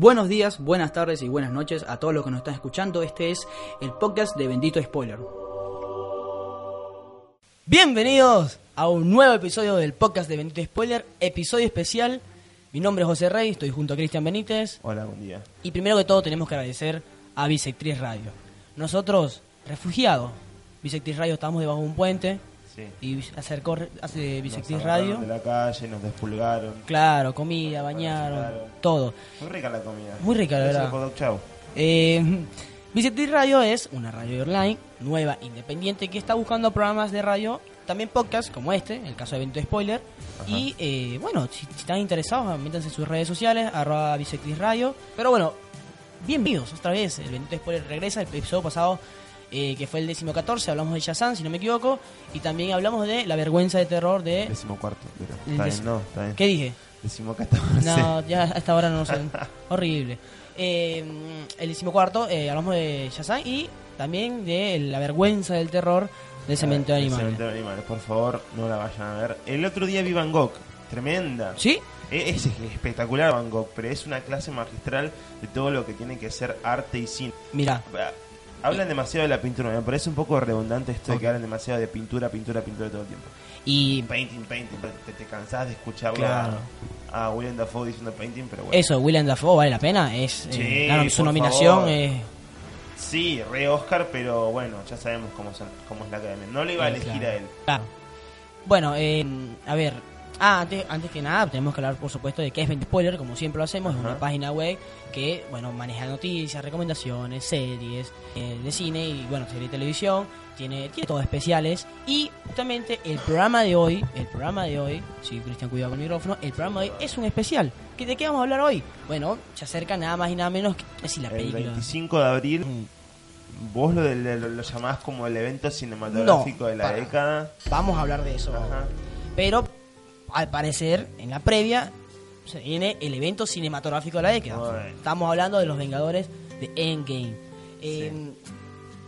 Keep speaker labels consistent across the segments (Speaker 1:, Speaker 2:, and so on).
Speaker 1: Buenos días, buenas tardes y buenas noches a todos los que nos están escuchando. Este es el podcast de Bendito Spoiler. Bienvenidos a un nuevo episodio del podcast de Bendito Spoiler, episodio especial. Mi nombre es José Rey, estoy junto a Cristian Benítez.
Speaker 2: Hola, buen día.
Speaker 1: Y primero que todo tenemos que agradecer a Bisectriz Radio. Nosotros, refugiados, Bisectriz Radio, estamos debajo de un puente
Speaker 2: Sí.
Speaker 1: y acercó hace
Speaker 2: agarraron
Speaker 1: Radio.
Speaker 2: De la calle, nos despulgaron.
Speaker 1: Claro, comida, bañaron, todo.
Speaker 2: Muy rica la comida.
Speaker 1: Muy rica, la verdad.
Speaker 2: por Chau.
Speaker 1: Eh, Radio es una radio online nueva, independiente, que está buscando programas de radio, también podcast como este, el caso de Evento Spoiler.
Speaker 2: Ajá.
Speaker 1: Y eh, bueno, si, si están interesados, métanse en sus redes sociales, arroba Bisectriz Radio. Pero bueno, bienvenidos otra vez. El Evento Spoiler regresa. El episodio pasado, eh, que fue el décimo 14, hablamos de Shazam, si no me equivoco. Y también hablamos de la vergüenza de terror de.
Speaker 2: Décimo cuarto, pero. Está bien, no, está bien.
Speaker 1: ¿Qué dije?
Speaker 2: Décimo catorce.
Speaker 1: No, ya a esta hora no sé. Horrible. Eh, el decimocuarto, eh, hablamos de Shazam y también de la vergüenza del terror del cementerio
Speaker 2: El
Speaker 1: animal.
Speaker 2: Cementerio de animales, por favor, no la vayan a ver. El otro día vi Van Gogh. Tremenda.
Speaker 1: ¿Sí?
Speaker 2: E- Es espectacular Van Gogh, pero es una clase magistral de todo lo que tiene que ser arte y cine.
Speaker 1: Mira,
Speaker 2: Hablan demasiado de la pintura, me parece un poco redundante esto de que hablan demasiado de pintura, pintura, pintura todo el tiempo.
Speaker 1: y
Speaker 2: Painting, painting, te, te cansás de escucharlo
Speaker 1: Claro.
Speaker 2: a, a William Dafoe diciendo painting, pero bueno.
Speaker 1: eso, William Dafoe vale la pena. Es, eh,
Speaker 2: Sí,
Speaker 1: su nominación es.
Speaker 2: Sí, re Oscar, pero bueno, ya sabemos cómo, son- cómo es la academia. No le iba a
Speaker 1: eh,
Speaker 2: elegir
Speaker 1: claro.
Speaker 2: a él.
Speaker 1: Claro. Bueno, eh, a ver. Ah, antes, antes que nada, tenemos que hablar, por supuesto, de qué es 20 Spoiler, como siempre lo hacemos. Es una página web que, bueno, maneja noticias, recomendaciones, series eh, de cine y, bueno, serie de televisión. Tiene, tiene todo especiales. Y justamente el programa de hoy, el programa de hoy, si Cristian cuidado con el micrófono, el programa de hoy es un especial. ¿Que ¿De qué vamos a hablar hoy? Bueno, se acerca nada más y nada menos que decir, la
Speaker 2: El
Speaker 1: película.
Speaker 2: 25 de abril,
Speaker 1: Mm,
Speaker 2: vos lo, de- lo, lo llamás como el evento cinematográfico de la
Speaker 1: para.
Speaker 2: década.
Speaker 1: Vamos a hablar de eso.
Speaker 2: Ajá.
Speaker 1: Pero al parecer, en la previa, se viene el evento cinematográfico de la década. Estamos hablando de los Vengadores de Endgame. Eh,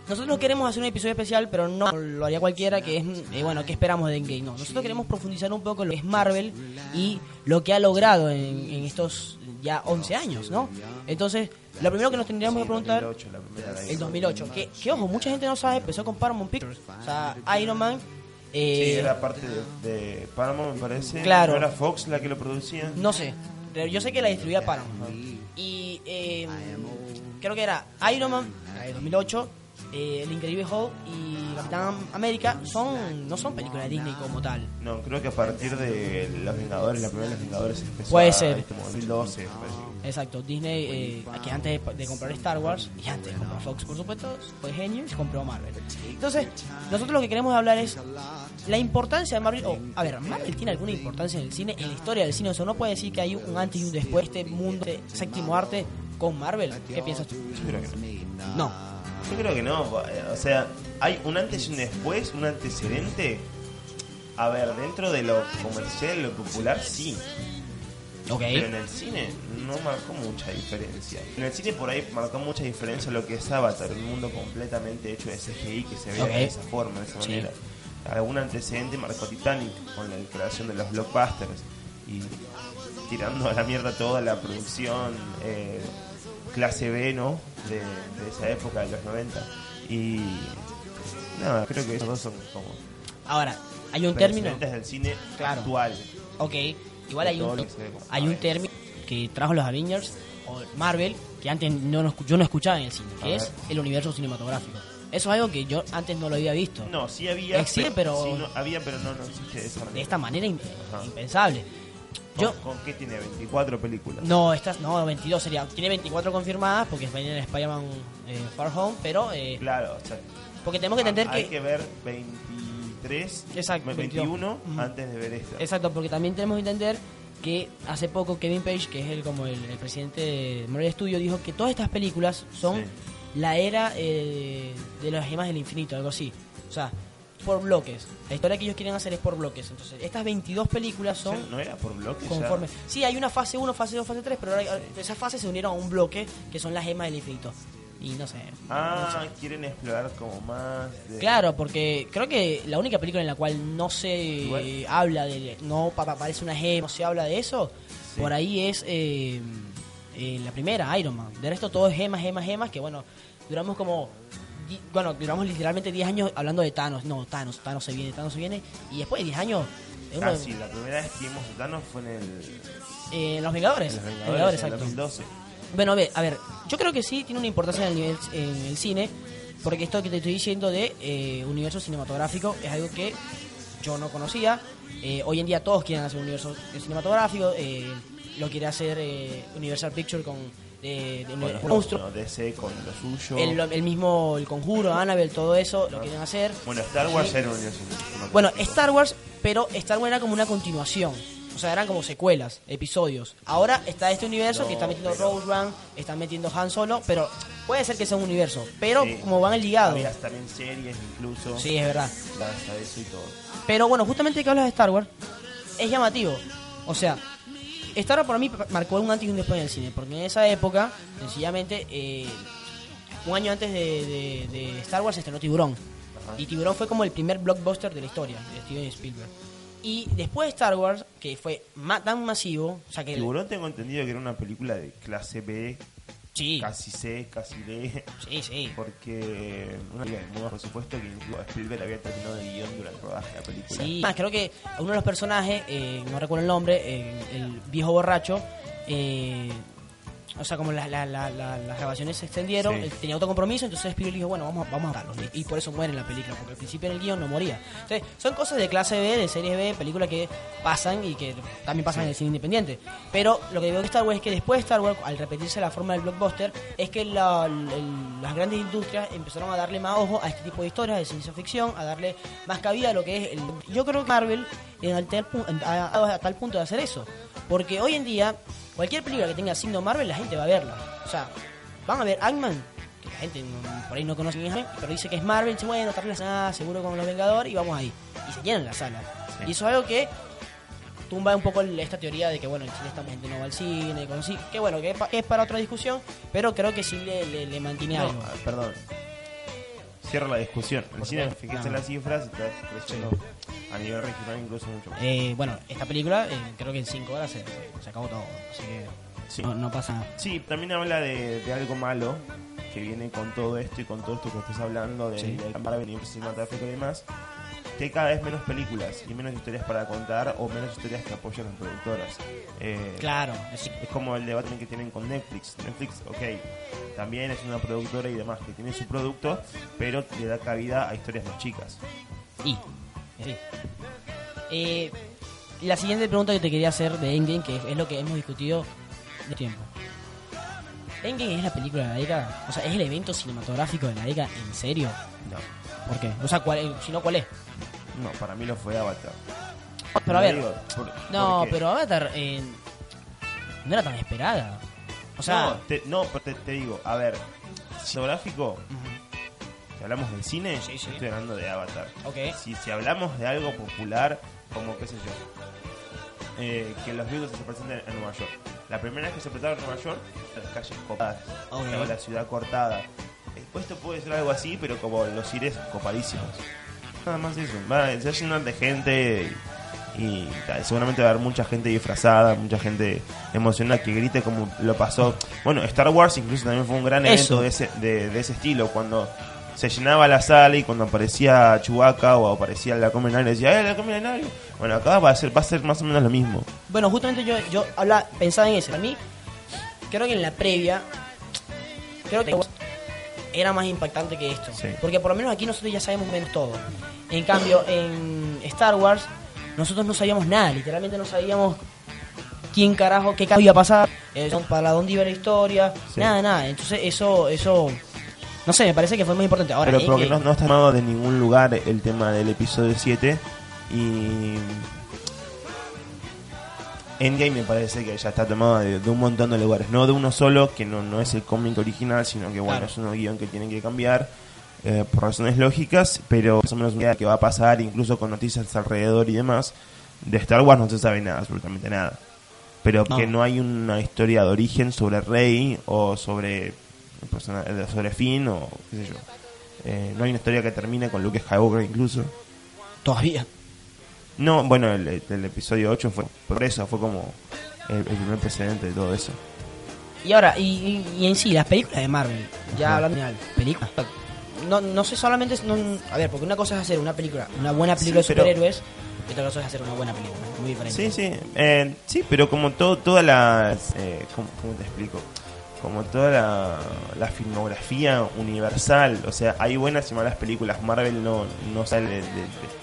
Speaker 1: Nosotros no queremos hacer un episodio especial, pero no lo haría cualquiera, que es, eh, bueno, ¿qué esperamos de Endgame? No, nosotros queremos profundizar un poco en lo que es Marvel y lo que ha logrado en, en estos ya 11 años, ¿no? Entonces, lo primero que nos tendríamos
Speaker 2: Sí,
Speaker 1: que preguntar...
Speaker 2: 2008, la primera de
Speaker 1: El 2008, que, que ojo, mucha gente no sabe, empezó con Paramount Pictures. O sea, Iron Man... eh,
Speaker 2: Sí, era parte de, de Paramount, me parece.
Speaker 1: Claro.
Speaker 2: ¿No era Fox la que lo producía?
Speaker 1: No sé, pero yo sé que la distribuía Paramount. Y eh, creo que era Iron Man, la de 2008, eh, El Increíble Hulk y Capitán América son no son películas de Disney como tal.
Speaker 2: No, creo que a partir de Los Vengadores, la primera de Los Vengadores empezó
Speaker 1: Puede
Speaker 2: a-
Speaker 1: ser.
Speaker 2: este, como 2012, me parece.
Speaker 1: Exacto, Disney, eh, que antes de, de comprar Star Wars y antes de comprar Fox, por supuesto, fue genio y se compró Marvel. Entonces, nosotros lo que queremos hablar es la importancia de Marvel. o, a ver, ¿Marvel tiene alguna importancia en el cine, en la historia del cine? O sea, ¿no puede decir que hay un antes y un después de este mundo de séptimo arte con Marvel? ¿Qué piensas tú?
Speaker 2: No. Yo creo que no. O sea, hay un antes y un después, un antecedente. A ver, dentro de lo comercial, lo popular, sí.
Speaker 1: Ok.
Speaker 2: Pero en el cine no marcó mucha diferencia. En el cine por ahí marcó mucha diferencia lo que es Avatar, un mundo completamente hecho de CGI que se ve de esa forma, de esa
Speaker 1: Sí.
Speaker 2: manera. Algún antecedente marcó Titanic con la creación de los blockbusters y tirando a la mierda toda la producción eh, clase B, ¿no? De, de esa época, de los 90. Y nada, creo que esos dos son como
Speaker 1: Ahora, hay un término.
Speaker 2: del cine
Speaker 1: Claro.
Speaker 2: actual.
Speaker 1: Ok, igual hay un, hay un término que trajo los Avengers o Marvel que antes no, yo no escuchaba en el cine, que es el universo cinematográfico. Eso es algo que yo antes no lo había visto.
Speaker 2: No, sí había.
Speaker 1: Existe, pero-
Speaker 2: sí, no, había, pero no, no existe de esa manera.
Speaker 1: De esta manera
Speaker 2: Ajá.
Speaker 1: impensable.
Speaker 2: ¿Con,
Speaker 1: Yo,
Speaker 2: ¿Con qué tiene? 24 películas.
Speaker 1: no, estas, no, 22 sería. Tiene 24 confirmadas porque venían en Spider-Man eh, Far Home, pero. eh,
Speaker 2: Claro, o sea,
Speaker 1: porque tenemos que entender
Speaker 2: hay
Speaker 1: que.
Speaker 2: que ver 23,
Speaker 1: Exacto,
Speaker 2: 21
Speaker 1: Ujú.
Speaker 2: antes de ver esta.
Speaker 1: Exacto, porque también tenemos que entender que hace poco Kevin Page, que es el como el, el presidente de Marvel Studios, dijo que todas estas películas son
Speaker 2: Sí.
Speaker 1: la era eh, de las gemas del infinito, algo así. O sea, por bloques. La historia que ellos quieren hacer es por bloques. Entonces, estas 22 películas
Speaker 2: O sea,
Speaker 1: son
Speaker 2: ¿No era por bloques?
Speaker 1: conforme. Sí, hay una fase 1, fase 2, fase 3, pero ahora esas fases se unieron a un bloque que son las gemas del infinito. Y no sé.
Speaker 2: Ah,
Speaker 1: no sé.
Speaker 2: quieren explorar como más. De...
Speaker 1: Claro, porque creo que la única película en la cual no se
Speaker 2: Igual.
Speaker 1: eh, habla de. No pa- pa- aparece una gema, no se habla de eso.
Speaker 2: Sí.
Speaker 1: Por ahí es. eh, eh, la primera, Iron Man. De resto todo es gemas, gemas, gemas, que bueno, duramos como... di- Bueno, duramos literalmente 10 años hablando de Thanos. No, Thanos, Thanos se viene, Thanos se viene. Y después de 10 años... eh, uno-
Speaker 2: Ah, sí, la primera vez que vimos a Thanos fue en el.
Speaker 1: eh, Los Vengadores.
Speaker 2: En los
Speaker 1: Vengadores,
Speaker 2: en el
Speaker 1: exacto.
Speaker 2: 2012.
Speaker 1: Bueno, a ver, a ver, yo creo que sí tiene una importancia en el, nivel, en el cine, porque esto que te estoy diciendo de eh, universo cinematográfico es algo que yo no conocía. Eh, hoy en día todos quieren hacer un universo cinematográfico, eh, lo quiere hacer eh, Universal Pictures con de-
Speaker 2: Bueno,
Speaker 1: monstruo.
Speaker 2: bueno, DC con lo suyo.
Speaker 1: El, el mismo, el conjuro, Annabelle, todo eso lo quieren hacer.
Speaker 2: Bueno, Star Wars
Speaker 1: Sí.
Speaker 2: era un.
Speaker 1: Bueno, Star Wars, pero Star Wars era como una continuación. O sea, eran como secuelas, episodios. Ahora está este universo
Speaker 2: No,
Speaker 1: que está metiendo
Speaker 2: pero-
Speaker 1: Rose One, está metiendo Han Solo, pero puede ser que sea un universo. Pero
Speaker 2: Sí.
Speaker 1: como van ligados.
Speaker 2: Había también series incluso.
Speaker 1: Sí, es verdad.
Speaker 2: Gracias a eso y todo.
Speaker 1: Pero bueno, justamente que hablas de Star Wars, es llamativo. O sea, Star Wars para mí marcó un antes y un después en el cine. Porque en esa época, sencillamente, eh, un año antes de, de- de Star Wars se estrenó Tiburón.
Speaker 2: Ajá.
Speaker 1: Y Tiburón fue como el primer blockbuster de la historia de Steven Spielberg. Y después de Star Wars, que fue ma- tan masivo, o sea que...
Speaker 2: Tiburón tengo entendido que era una película de clase B,
Speaker 1: Sí,
Speaker 2: casi C, casi D,
Speaker 1: sí, sí.
Speaker 2: porque una película de bajo presupuesto que incluso Spielberg había terminado el guion durante el rodaje de la película.
Speaker 1: Sí. Más, creo que uno de los personajes, eh, no recuerdo el nombre, eh, el viejo borracho, eh, o sea, como la- la- la- la- las grabaciones se extendieron,
Speaker 2: Sí.
Speaker 1: él tenía otro compromiso, entonces Spielberg dijo, bueno, vamos, a- vamos a matarlo. Y, y por eso muere en la película, porque al principio en el guion no moría. Entonces, son cosas de clase B, de series B, películas que pasan y que también pasan en el cine independiente. Pero lo que digo de Star Wars es que después de Star Wars, al repetirse la forma del blockbuster, es que la- el- las grandes industrias empezaron a darle más ojo a este tipo de historias de ciencia ficción, a darle más cabida a lo que es el... Yo creo que Marvel en a, a- a tal punto de hacer eso. Porque hoy en día, cualquier película que tenga signo Marvel, la gente va a verla. O sea, van a ver Ant-Man, que la gente no- por ahí no conoce ni Ant-Man, pero dice que es Marvel, dice, bueno, tal vez nada, seguro con los Vengadores, y vamos ahí. Y se llenan la sala.
Speaker 2: Sí.
Speaker 1: Y eso es algo que tumba un poco esta teoría de que, bueno, el cine está gente no va al cine, con que bueno, que es, pa- es para otra discusión, pero creo que sí le, le, le mantiene
Speaker 2: No,
Speaker 1: algo.
Speaker 2: perdón. Cierro la discusión. El
Speaker 1: ¿Por
Speaker 2: cine,
Speaker 1: qué?
Speaker 2: fíjense en las cifras, está creciendo a nivel regional incluso mucho más.
Speaker 1: Eh, bueno, esta película eh, creo que en 5 horas se, se acabó todo, así que
Speaker 2: Sí.
Speaker 1: no, no pasa nada.
Speaker 2: Sí, también habla de, de algo malo que viene con todo esto y con todo esto que estás hablando del
Speaker 1: Sí.
Speaker 2: del Marvel universo cinematográfico y demás. Que hay cada vez menos películas y menos historias para contar o menos historias que apoyan las productoras. Eh,
Speaker 1: Claro, es-
Speaker 2: Es como el debate que tienen con Netflix. Netflix, ok, también es una productora y demás que tiene su producto, pero le da cabida a historias más chicas.
Speaker 1: Y, sí. Eh, la siguiente pregunta que te quería hacer de Endgame, que es lo que hemos discutido de tiempo. ¿Endgame es la película de la década? O sea, ¿es el evento cinematográfico de la década? ¿En serio?
Speaker 2: No,
Speaker 1: ¿Por qué? O sea, ¿cuál, si no, ¿cuál es?
Speaker 2: No, para mí lo fue Avatar.
Speaker 1: Pero a ver,
Speaker 2: digo, por-
Speaker 1: no, pero Avatar eh, no era tan esperada. O sea,
Speaker 2: no, te, no, te, te digo, a ver, cinematográfico, si hablamos del cine,
Speaker 1: Sí, sí.
Speaker 2: estoy hablando de Avatar.
Speaker 1: ok.
Speaker 2: Si, si hablamos de algo popular, como qué sé yo, eh, que los Beatles se presenten en Nueva York. La primera vez que se presentaron en Nueva York, las calles copadas,
Speaker 1: Ok.
Speaker 2: estaba la ciudad cortada. Después esto puede ser algo así, pero como los ires copadísimos. Nada más eso. Va, a llenar de gente y, seguramente va a haber mucha gente disfrazada, mucha gente emocionada que grite como lo pasó. Bueno, Star Wars incluso también fue un gran evento de ese, de, de ese estilo, cuando se llenaba la sala y cuando aparecía Chewbacca o aparecía la Comen decía, ¡eh, la Comen Bueno, acá va a ser, va a ser más o menos lo mismo.
Speaker 1: Bueno, justamente yo, yo habla, pensaba en eso. Para mí, creo que en la previa, creo que era más impactante que esto.
Speaker 2: Sí.
Speaker 1: Porque por lo menos aquí nosotros ya sabemos menos todo. En cambio, en Star Wars, nosotros no sabíamos nada. Literalmente no sabíamos quién carajo, qué carajo iba a pasar, eh, para dónde iba la historia,
Speaker 2: Sí.
Speaker 1: nada, nada. Entonces eso, eso, no sé, me parece que fue muy importante. Ahora,
Speaker 2: pero porque no, no está tomado de ningún lugar el tema del episodio 7 y Endgame me parece que ya está tomado de, de un montón de lugares, no de uno solo, que no, no es el cómic original, sino que bueno,
Speaker 1: Claro.
Speaker 2: es un guion que tienen que cambiar eh, por razones lógicas, pero más o menos una idea que va a pasar, incluso con noticias alrededor y demás. De Star Wars no se sabe nada, absolutamente nada. Pero
Speaker 1: No.
Speaker 2: que no hay una historia de origen sobre Rey o sobre eh, sobre Finn o qué sé yo. Eh, no hay una historia que termine con Luke Skywalker incluso.
Speaker 1: todavía.
Speaker 2: No, bueno, el, el episodio 8 fue por eso, fue como el, el primer precedente de todo eso.
Speaker 1: Y ahora, y, y- y en sí, las películas de Marvel, ya hablando de películas, no, no sé solamente, no- a ver, porque una cosa es hacer una película, una buena película
Speaker 2: Sí,
Speaker 1: de superhéroes, y otra cosa es hacer una buena película, muy diferente.
Speaker 2: Sí, sí, eh, sí, pero como todo, todas las, eh, ¿cómo, cómo te explico? Como toda la, la filmografía universal, o sea, hay buenas y malas películas, Marvel no, no sale de, de-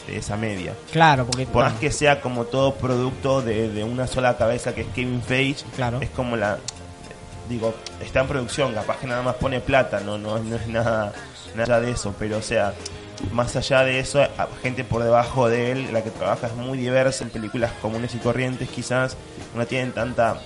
Speaker 2: de esa media.
Speaker 1: Claro, porque
Speaker 2: Por más que sea como todo producto de, de una sola cabeza que es Kevin Feige,
Speaker 1: Claro.
Speaker 2: es como la, digo, está en producción, capaz que nada más pone plata, no, no, no es nada, nada de eso, pero o sea, más allá de eso, gente por debajo de él, la que trabaja es muy diversa en películas comunes y corrientes, quizás no tienen tanta,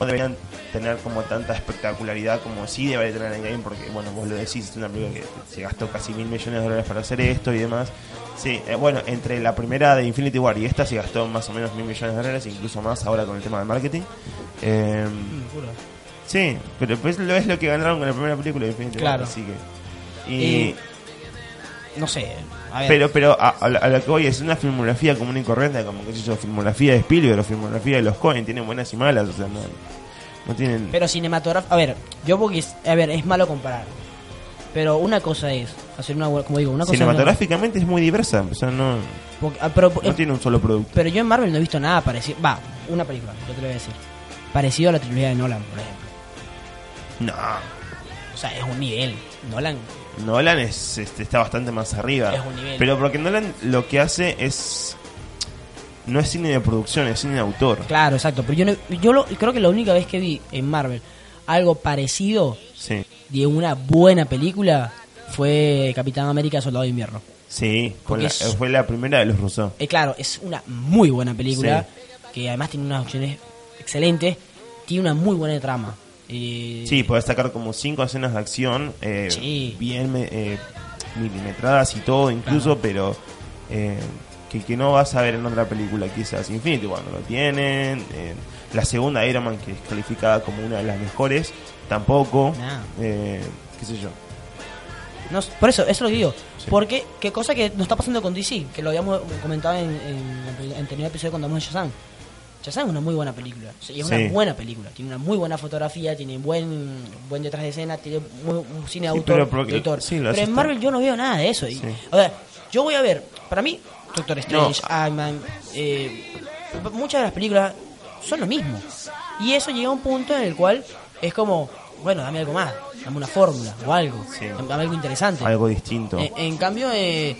Speaker 2: no deberían tener como tanta espectacularidad como sí debería tener en game, porque bueno, vos lo decís, es una película que se gastó casi mil millones de dólares para hacer esto y demás. Sí, eh, bueno, entre la primera de Infinity War y esta se gastó más o menos mil millones de dólares, incluso más ahora con el tema de marketing. Eh,
Speaker 1: juro.
Speaker 2: Sí, pero pues lo es lo que ganaron con la primera película de Infinity
Speaker 1: Claro.
Speaker 2: War, así que... Y,
Speaker 1: Y- no sé,
Speaker 2: pero pero a, a, a lo que voy es una filmografía común y corriente, como que yo, filmografía de Spielberg o filmografía de los Cohen, tienen buenas y malas, o sea, no, no tienen...
Speaker 1: pero cinematográfico, a ver, yo porque, es- a ver, es malo comparar, pero una cosa es hacer una, como digo, una cosa
Speaker 2: Cinematográficamente es muy diversa, o sea, no,
Speaker 1: porque- ah, pero,
Speaker 2: no tiene un solo producto.
Speaker 1: pero yo en Marvel no he visto nada parecido, va, una película, yo te lo voy a decir, parecido a la trilogía de Nolan, por ejemplo.
Speaker 2: No,
Speaker 1: O sea, es un nivel. Nolan.
Speaker 2: Nolan es, este, está bastante más arriba.
Speaker 1: Es un nivel.
Speaker 2: Pero porque Nolan lo que hace es... No es cine de producción, es cine de autor.
Speaker 1: Claro, exacto. Pero yo, no- yo lo- creo que la única vez que vi en Marvel algo parecido
Speaker 2: Sí,
Speaker 1: de una buena película fue Capitán América Soldado de Invierno.
Speaker 2: sí, con
Speaker 1: Porque
Speaker 2: la-
Speaker 1: es-
Speaker 2: fue la primera de los Rousseau.
Speaker 1: Eh, claro, es una muy buena película que además tiene unas opciones excelentes. Tiene una muy buena trama. Eh,
Speaker 2: Sí, podés sacar como cinco escenas de acción, eh,
Speaker 1: Sí.
Speaker 2: bien eh, milimetradas y todo incluso, pero eh, que, que no vas a ver en otra película quizás. Infinity War no lo tienen, eh, la segunda Iron Man que es calificada como una de las mejores, tampoco,
Speaker 1: Nah.
Speaker 2: eh, qué sé yo.
Speaker 1: No, por eso, eso es lo que digo.
Speaker 2: Sí.
Speaker 1: Porque, qué cosa que nos está pasando con DC, que lo habíamos comentado en, en el anterior episodio cuando hablamos de Shazam. Shazam es una muy buena película. Es
Speaker 2: Sí.
Speaker 1: una buena película. Tiene una muy buena fotografía, tiene buen buen detrás de escena, tiene muy- un cine
Speaker 2: Sí,
Speaker 1: autor.
Speaker 2: pero
Speaker 1: autor.
Speaker 2: sí,
Speaker 1: pero en Marvel yo no veo nada de eso. Y. O sea, yo voy a ver, para mí, Doctor Strange,
Speaker 2: No.
Speaker 1: Ant-Man, eh, muchas de las películas son lo mismo. Y eso llega a un punto en el cual es como, bueno, dame algo más, dame una fórmula o algo,
Speaker 2: Sí.
Speaker 1: dame algo interesante.
Speaker 2: Algo distinto.
Speaker 1: En, en cambio, eh,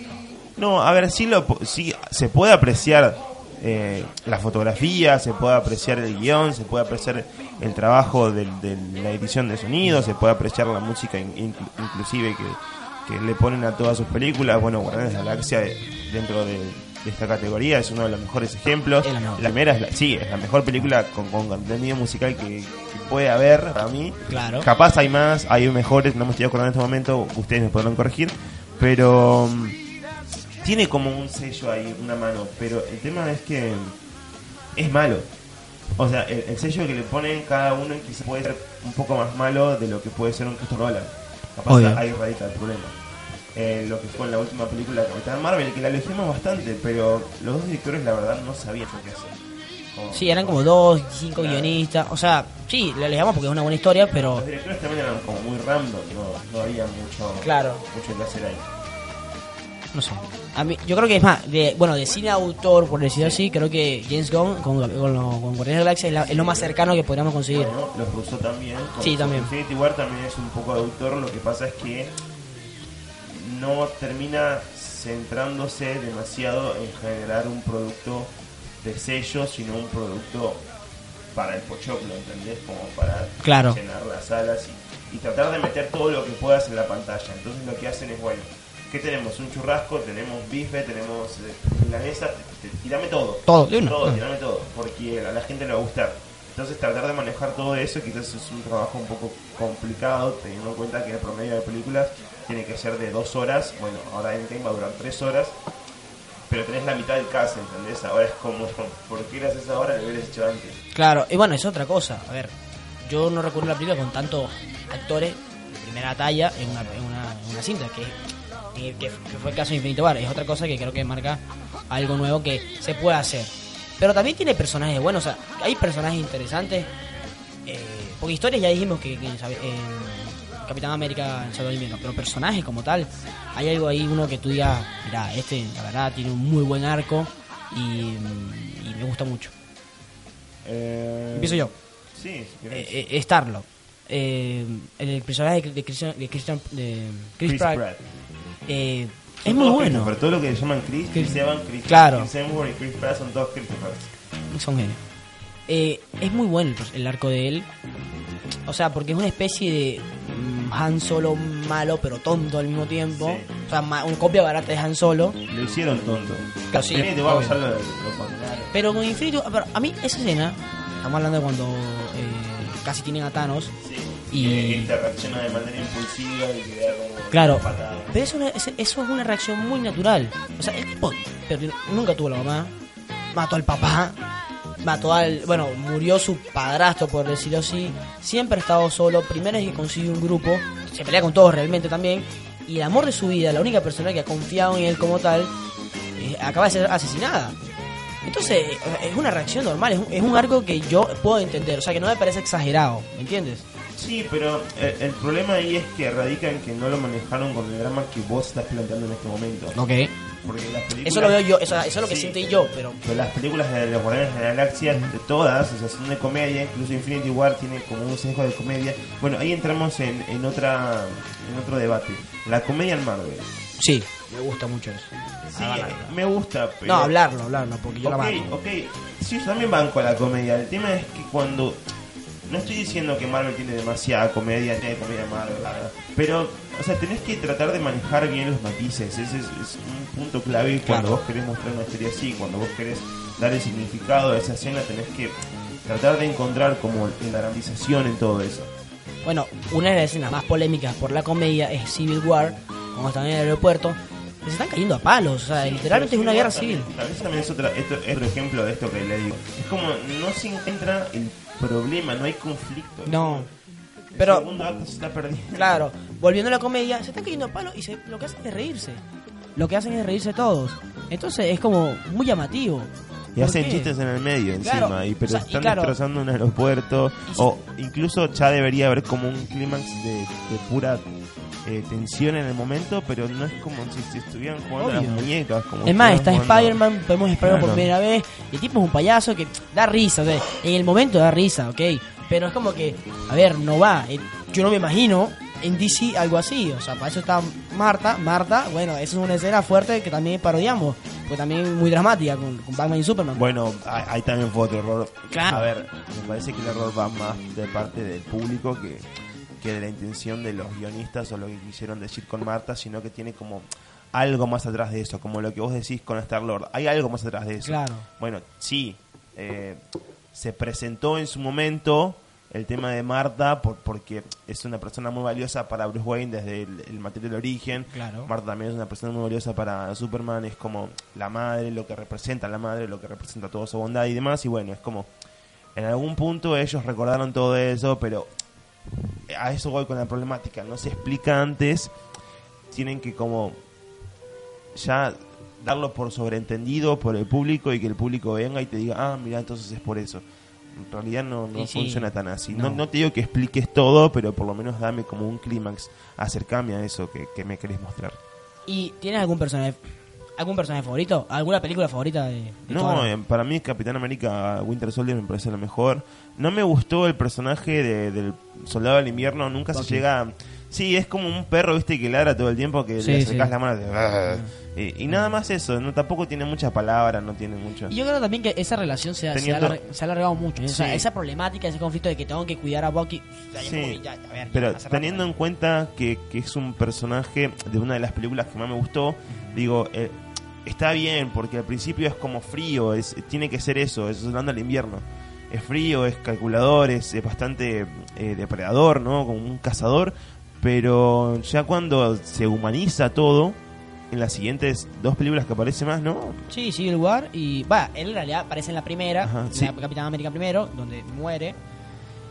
Speaker 2: No, a ver, sí, lo, sí se puede apreciar eh, la fotografía, se puede apreciar el guion, se puede apreciar el trabajo de, de la edición de sonido, se puede apreciar la música in- inclu- inclusive que, que le ponen a todas sus películas. Bueno, Guardianes de la Galaxia eh, dentro de, de esta categoría es uno de los mejores ejemplos.
Speaker 1: La.
Speaker 2: La primera es la, sí, es la mejor película con, con contenido musical que, que puede haber para mí.
Speaker 1: Claro.
Speaker 2: Capaz hay más, hay mejores, no me estoy acordando en este momento, ustedes me podrán corregir, pero mm, tiene como un sello ahí, una mano, pero el tema es que es malo. O sea, el, el sello que le ponen cada uno quizás puede ser un poco más malo de lo que puede ser un Christopher Nolan. Capaz
Speaker 1: Obvio.
Speaker 2: ahí radica el problema. Eh, lo que fue en la última película de Capitán Marvel, que la elegimos bastante, pero los dos directores la verdad no sabían lo que hacer. Como-
Speaker 1: sí, eran como dos, cinco
Speaker 2: Claro.
Speaker 1: guionistas. O sea, sí, le elegamos porque es una buena historia, pero
Speaker 2: Los directores también eran como muy random, no, no había mucho,
Speaker 1: Claro.
Speaker 2: mucho que hacer ahí.
Speaker 1: no sé. A mí, yo creo que es más, de, bueno, de cine autor, por decirlo así, creo que James Gunn con, con, lo- con Guardianes de la Galaxia es, la- es lo más cercano que podríamos conseguir.
Speaker 2: Bueno, los rusos también. con-
Speaker 1: Sí, también.
Speaker 2: Infinity War también es un poco de autor, lo que pasa es que no termina centrándose demasiado en generar un producto de sello, sino un producto para el pochoclo, ¿entendés? Como para
Speaker 1: Claro.
Speaker 2: llenar las salas y, y tratar de meter todo lo que puedas en la pantalla. Entonces lo que hacen es, bueno, ¿qué tenemos? Un churrasco, tenemos bife, tenemos eh, milanesa, te- tirame todo.
Speaker 1: Todo, de una.
Speaker 2: Todo, tirame todo, porque a la gente le va a gustar. Entonces tratar de manejar todo eso quizás es un trabajo un poco complicado, teniendo en cuenta que el promedio de películas tiene que ser de dos horas, bueno, ahora Endgame va a durar tres horas, pero tenés la mitad del cast, ¿entendés? Ahora es como, ¿por qué lo haces ahora? Lo hubieras hecho antes.
Speaker 1: Claro, y bueno, es otra cosa. A ver, yo no recuerdo la película con tantos actores de primera talla en una, en una, en una cinta, que, que, que fue el caso de Infinity War. Es otra cosa que creo que marca algo nuevo que se puede hacer. Pero también tiene personajes buenos, o sea, hay personajes interesantes. eh, porque historias ya dijimos que, que sabe- en Capitán América en Soldado del Invierno, pero personajes como tal, hay algo ahí, uno que tú digas, mira, este la verdad tiene un muy buen arco y, y me gusta mucho.
Speaker 2: Eh,
Speaker 1: Empiezo yo.
Speaker 2: Sí, si.
Speaker 1: Eh, eh, Starlo. El personaje de Christian, de Christian de Chris,
Speaker 2: Chris
Speaker 1: Pratt,
Speaker 2: Pratt.
Speaker 1: Eh, es muy bueno.
Speaker 2: Christopher, todo lo que llaman Chris, Chris Evans, Chris,
Speaker 1: Claro.
Speaker 2: Chris Hemsworth y Chris Pratt son todos Christopher.
Speaker 1: Son genios. Eh, es muy bueno el, el arco de él. O sea, porque es una especie de Han Solo malo, pero tonto al mismo tiempo.
Speaker 2: Sí.
Speaker 1: O sea, una copia barata de Han Solo.
Speaker 2: Lo hicieron tonto.
Speaker 1: Claro, sí,
Speaker 2: lo, lo.
Speaker 1: Pero con Infinity pero a mí esa escena, estamos hablando de cuando eh, casi tienen a Thanos.
Speaker 2: Sí.
Speaker 1: Y-
Speaker 2: Eh, Este reacciona de manera impulsiva y queda como
Speaker 1: Claro.
Speaker 2: patada.
Speaker 1: Pero es una- es- eso es una reacción muy natural. O sea, el tipo perdió- nunca tuvo la mamá, mató al papá, mató al. Bueno, murió su padrastro, por decirlo así. Siempre ha estado solo. Primero es que consigue un grupo, se pelea con todos realmente también. Y el amor de su vida, la única persona que ha confiado en él como tal, eh, acaba de ser asesinada. Entonces, eh, es una reacción normal, es un, es un arco que yo puedo entender. O sea, que no me parece exagerado, ¿me entiendes?
Speaker 2: Sí, pero eh, el problema ahí es que radica en que no lo manejaron con el drama que vos estás planteando en este momento.
Speaker 1: Ok.
Speaker 2: Porque las películas,
Speaker 1: Eso lo veo yo, eso, eso es lo que
Speaker 2: Sí.
Speaker 1: siento yo, pero.
Speaker 2: Pero las películas de los Guardianes de la Galaxia, de todas, o sea, son de comedia, incluso Infinity War tiene como un sesgo de comedia. Bueno, ahí entramos en, en otra en otro debate. La comedia en Marvel.
Speaker 1: Sí, me gusta mucho eso.
Speaker 2: Sí,
Speaker 1: Ah,
Speaker 2: me gusta, pero...
Speaker 1: No, hablarlo, hablarlo, porque yo la
Speaker 2: ok,
Speaker 1: banco.
Speaker 2: ok. Sí, yo también banco a la comedia. El tema es que cuando... No estoy diciendo que Marvel tiene demasiada comedia, tiene comedia Marvel, la verdad. Pero, o sea, tenés que tratar de manejar bien los matices. Ese es, es un punto clave cuando
Speaker 1: Claro.
Speaker 2: vos querés mostrar una historia así. Cuando vos querés dar el significado a esa escena, tenés que tratar de encontrar como la dramatización en todo eso.
Speaker 1: Bueno, una de las escenas más polémicas por la comedia es Civil War, cuando están en el aeropuerto, que se están cayendo a palos, o sea, literalmente es una guerra civil.
Speaker 2: También, también, también es, otra, esto, es otro ejemplo de esto que le digo. Es como no se encuentra el problema, no hay conflicto.
Speaker 1: No,
Speaker 2: El
Speaker 1: pero,
Speaker 2: segundo acto se está perdiendo.
Speaker 1: claro, volviendo a la comedia, se están cayendo palos y se- lo que hacen es reírse. Lo que hacen es reírse todos. Entonces es como muy llamativo.
Speaker 2: Y
Speaker 1: ¿Por
Speaker 2: hacen
Speaker 1: qué?
Speaker 2: chistes en el medio encima,
Speaker 1: Claro,
Speaker 2: y, pero
Speaker 1: o sea, y
Speaker 2: están
Speaker 1: claro.
Speaker 2: destrozando un aeropuerto.
Speaker 1: Si-
Speaker 2: O incluso ya debería haber como un clímax de, de pura eh, tensión en el momento, pero no es como si, si estuvieran jugando a las muñecas. Como
Speaker 1: Es más, está
Speaker 2: jugando-
Speaker 1: Spider-Man, podemos Spider-Man por
Speaker 2: Claro.
Speaker 1: primera vez. Y el tipo es un payaso que da risa, o sea, en el momento da risa, ok. Pero es como que, a ver, no va. eh, Yo no me imagino en DC algo así. O sea, para eso está Marta. Marta, bueno, esa es una escena fuerte que también parodiamos. Pues también muy dramática con, con Batman y Superman.
Speaker 2: Bueno, ahí ahí también fue otro error.
Speaker 1: Claro.
Speaker 2: A ver, me parece que el error va más de parte del público que, que de la intención de los guionistas o lo que quisieron decir con Marta, sino que tiene como algo más atrás de eso, como lo que vos decís con Star Lord. Hay algo más atrás de eso.
Speaker 1: Claro.
Speaker 2: Bueno, sí, eh, se presentó en su momento el tema de Marta por, porque es una persona muy valiosa para Bruce Wayne desde el, el material de origen.
Speaker 1: Claro.
Speaker 2: Marta también es una persona muy valiosa para Superman, es como la madre, lo que representa la madre, lo que representa toda su bondad y demás. Y bueno, es como, en algún punto ellos recordaron todo eso, pero a eso voy con la problemática. No se explica antes, tienen que como ya darlo por sobreentendido por el público y que el público venga y te diga, ah, mira, entonces es por eso. En realidad no, no
Speaker 1: sí,
Speaker 2: funciona tan así. No.
Speaker 1: no.
Speaker 2: no te digo que expliques todo, pero por lo menos dame como un clímax, acercame a eso que, que me querés mostrar.
Speaker 1: ¿Y tienes algún personaje algún personaje favorito? ¿Alguna película favorita de, de
Speaker 2: No, eh, para mí Capitán América Winter Soldier me parece lo mejor. No me gustó el personaje de- del Soldado del Invierno, nunca
Speaker 1: Bucky.
Speaker 2: se llega... Sí, es como un perro, viste, que ladra todo el tiempo, que
Speaker 1: Sí,
Speaker 2: le acercás
Speaker 1: sí.
Speaker 2: la mano y, y- y nada más eso, no tampoco tiene muchas palabras, no tiene mucho...
Speaker 1: Y yo creo también que esa relación se ha, se ha
Speaker 2: Teniendo-
Speaker 1: alarg- se ha alargado mucho. ¿eh? O sea,
Speaker 2: Sí.
Speaker 1: esa problemática, ese conflicto de que tengo que cuidar a Bucky.
Speaker 2: Sí,
Speaker 1: ya, a ver,
Speaker 2: pero
Speaker 1: hace rato.
Speaker 2: teniendo en cuenta que, que es un personaje de una de las películas que más me gustó, digo, eh, está bien, porque al principio es como frío, es, tiene que ser eso, es hablando del invierno. Es frío, es calculador, es, es bastante eh, depredador, ¿no? Como un cazador, pero ya cuando se humaniza todo, en las siguientes dos películas que aparece más, ¿no?
Speaker 1: Sí, Civil War y... Va, él en realidad aparece en la primera,
Speaker 2: Ajá,
Speaker 1: en
Speaker 2: sí.
Speaker 1: la Capitán América primero, donde muere.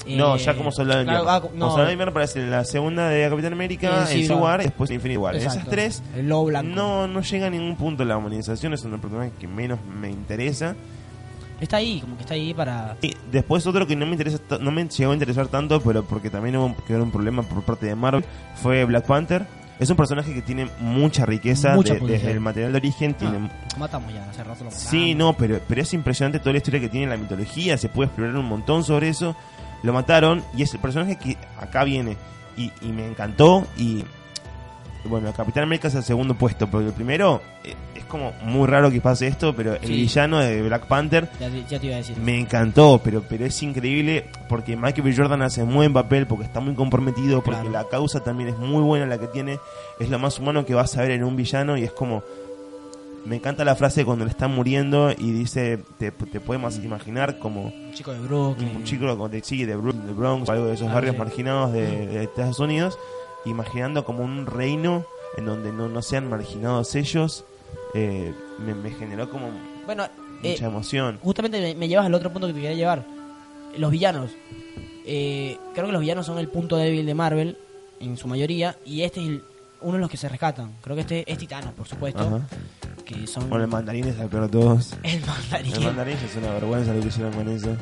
Speaker 2: No,
Speaker 1: Eh,
Speaker 2: ya como Soldado
Speaker 1: claro,
Speaker 2: Invierno.
Speaker 1: ah,
Speaker 2: Como Soldado del Invierno aparece en la segunda de Capitán América,
Speaker 1: En Civil War.
Speaker 2: Y después en Infinity War.
Speaker 1: exacto.
Speaker 2: Esas tres
Speaker 1: El lobo blanco.
Speaker 2: No, no llega a ningún punto la humanización, es un personaje que menos me interesa.
Speaker 1: Está ahí, como que está ahí para...
Speaker 2: Y después otro que no me interesa no me llegó a interesar tanto, pero porque también hubo que ver un problema por parte de Marvel, fue Black Panther. Es un personaje que tiene mucha riqueza
Speaker 1: Mucha
Speaker 2: de-
Speaker 1: potencial.
Speaker 2: desde el material de origen. Tiene,
Speaker 1: Ah, matamos ya, hace rato lo matamos.
Speaker 2: Sí, no, pero, pero es impresionante toda la historia que tiene la mitología, se puede explorar un montón sobre eso. Lo mataron y es el personaje que acá viene y, y me encantó y bueno, Capitán América es el segundo puesto, porque el primero eh, como muy raro que pase esto, pero el
Speaker 1: Sí.
Speaker 2: villano de Black Panther
Speaker 1: Ya, te- ya te iba a decir.
Speaker 2: me encantó, pero, pero es increíble porque Michael B. Jordan hace muy buen papel, porque está muy comprometido, porque
Speaker 1: Claro.
Speaker 2: la causa también es muy buena la que tiene, es lo más humano que vas a ver en un villano y es como... Me encanta la frase cuando le están muriendo y dice, te, te podemos imaginar como
Speaker 1: Un chico de Brooklyn.
Speaker 2: un chico de, sí, de, Bru- de Bronx o algo de esos
Speaker 1: Ah,
Speaker 2: barrios
Speaker 1: sí.
Speaker 2: marginados de, de Estados Unidos, imaginando como un reino en donde no, no sean marginados ellos, eh, me, me generó como
Speaker 1: Bueno, eh,
Speaker 2: mucha emoción.
Speaker 1: justamente me, me llevas al otro punto que te quería llevar. Los villanos. Eh, creo que los villanos son el punto débil de Marvel, en su mayoría, y este es el- uno de los que se rescatan. Creo que este es Titano, por supuesto.
Speaker 2: Ajá.
Speaker 1: Que son...
Speaker 2: Bueno, el mandarín es el peor de todos.
Speaker 1: el mandarín.
Speaker 2: El mandarín es una vergüenza lo que hicieron con eso.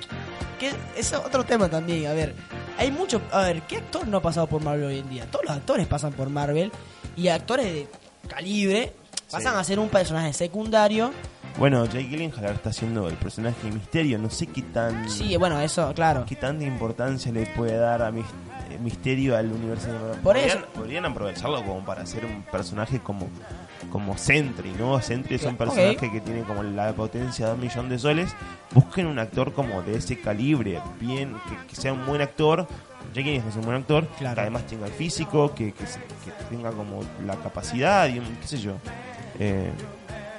Speaker 1: Que es otro tema también. A ver, hay mucho. A ver, ¿qué actor no ha pasado por Marvel hoy en día? Todos los actores pasan por Marvel y actores de calibre pasan a ser un personaje secundario.
Speaker 2: Bueno, Jake Gyllenhaal ahora está haciendo el personaje de Misterio. No sé qué tan
Speaker 1: Sí, bueno, eso, claro.
Speaker 2: qué tanta importancia le puede dar a Mis- eh, Misterio al universo de Marvel.
Speaker 1: Por
Speaker 2: podrían,
Speaker 1: eso-
Speaker 2: podrían aprovecharlo como para hacer un personaje como como Sentry, ¿no? Sentry es un personaje que tiene como la potencia de un millón de soles. Busquen un actor como de ese calibre, bien, que, que sea un buen actor. Jake Gyllenhaal es un buen actor,
Speaker 1: Claro.
Speaker 2: que además tenga el físico, que, que, se- que tenga como la capacidad y un, qué sé yo. Eh,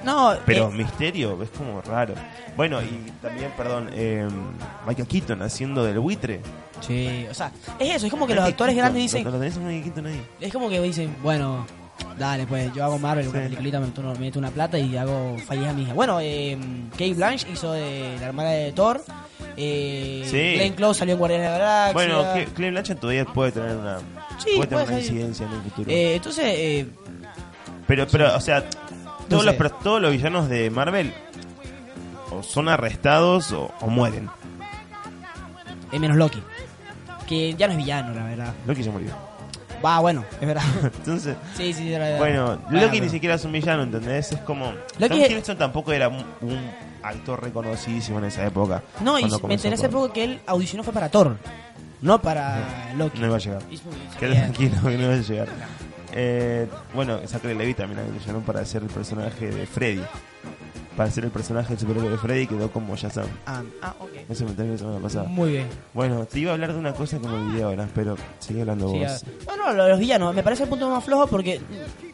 Speaker 1: No,
Speaker 2: pero
Speaker 1: eh,
Speaker 2: Misterio es como raro. Bueno, y también, perdón, eh, Michael Keaton haciendo del buitre.
Speaker 1: sí, o sea, es eso, es como que los actores
Speaker 2: Keaton,
Speaker 1: grandes dicen.
Speaker 2: ¿Lo, lo tenés a Michael Keaton ahí?
Speaker 1: Es como que dicen, bueno, dale, pues yo hago Marvel, una
Speaker 2: Sí.
Speaker 1: peliculita, me meto, una- me meto una plata y hago fallidas a mi hija. Bueno, eh, Kate Blanche hizo de la hermana de Thor. Eh,
Speaker 2: Sí.
Speaker 1: Glenn Close salió en Guardianes de la Galaxia.
Speaker 2: Bueno, que Clay Blanchett todavía puede tener una,
Speaker 1: Sí,
Speaker 2: puede tener
Speaker 1: puede
Speaker 2: una incidencia en el futuro.
Speaker 1: Eh, entonces, eh,
Speaker 2: pero, pero, o sea, todos,
Speaker 1: sé.
Speaker 2: los, todos los villanos de Marvel o son arrestados o, o mueren.
Speaker 1: eh, menos Loki. Que ya no es villano, la verdad.
Speaker 2: Loki ya murió.
Speaker 1: Va, bueno, es verdad.
Speaker 2: Entonces,
Speaker 1: sí, sí, era verdad.
Speaker 2: bueno,
Speaker 1: Bueno,
Speaker 2: Loki ni siquiera es un villano, ¿entendés? Es como...
Speaker 1: Loki es-
Speaker 2: tampoco era un, un actor reconocidísimo en esa época.
Speaker 1: No, y me enteré hace poco que él audicionó fue para Thor, no para Loki.
Speaker 2: No iba a llegar. Quédate tranquilo que no va a llegar. Eh, bueno, Zachary Levi también audicionó para ser el personaje de Freddy. Para ser el personaje del superhéroe de Freddy quedó como Shazam.
Speaker 1: Ah, ah, ok.
Speaker 2: Eso me enteré la semana pasada.
Speaker 1: Muy bien.
Speaker 2: Bueno, te iba a hablar de una cosa que me olvidé ahora, pero sigue hablando
Speaker 1: Sí,
Speaker 2: vos.
Speaker 1: no, no, lo- los villanos, me parece el punto más flojo porque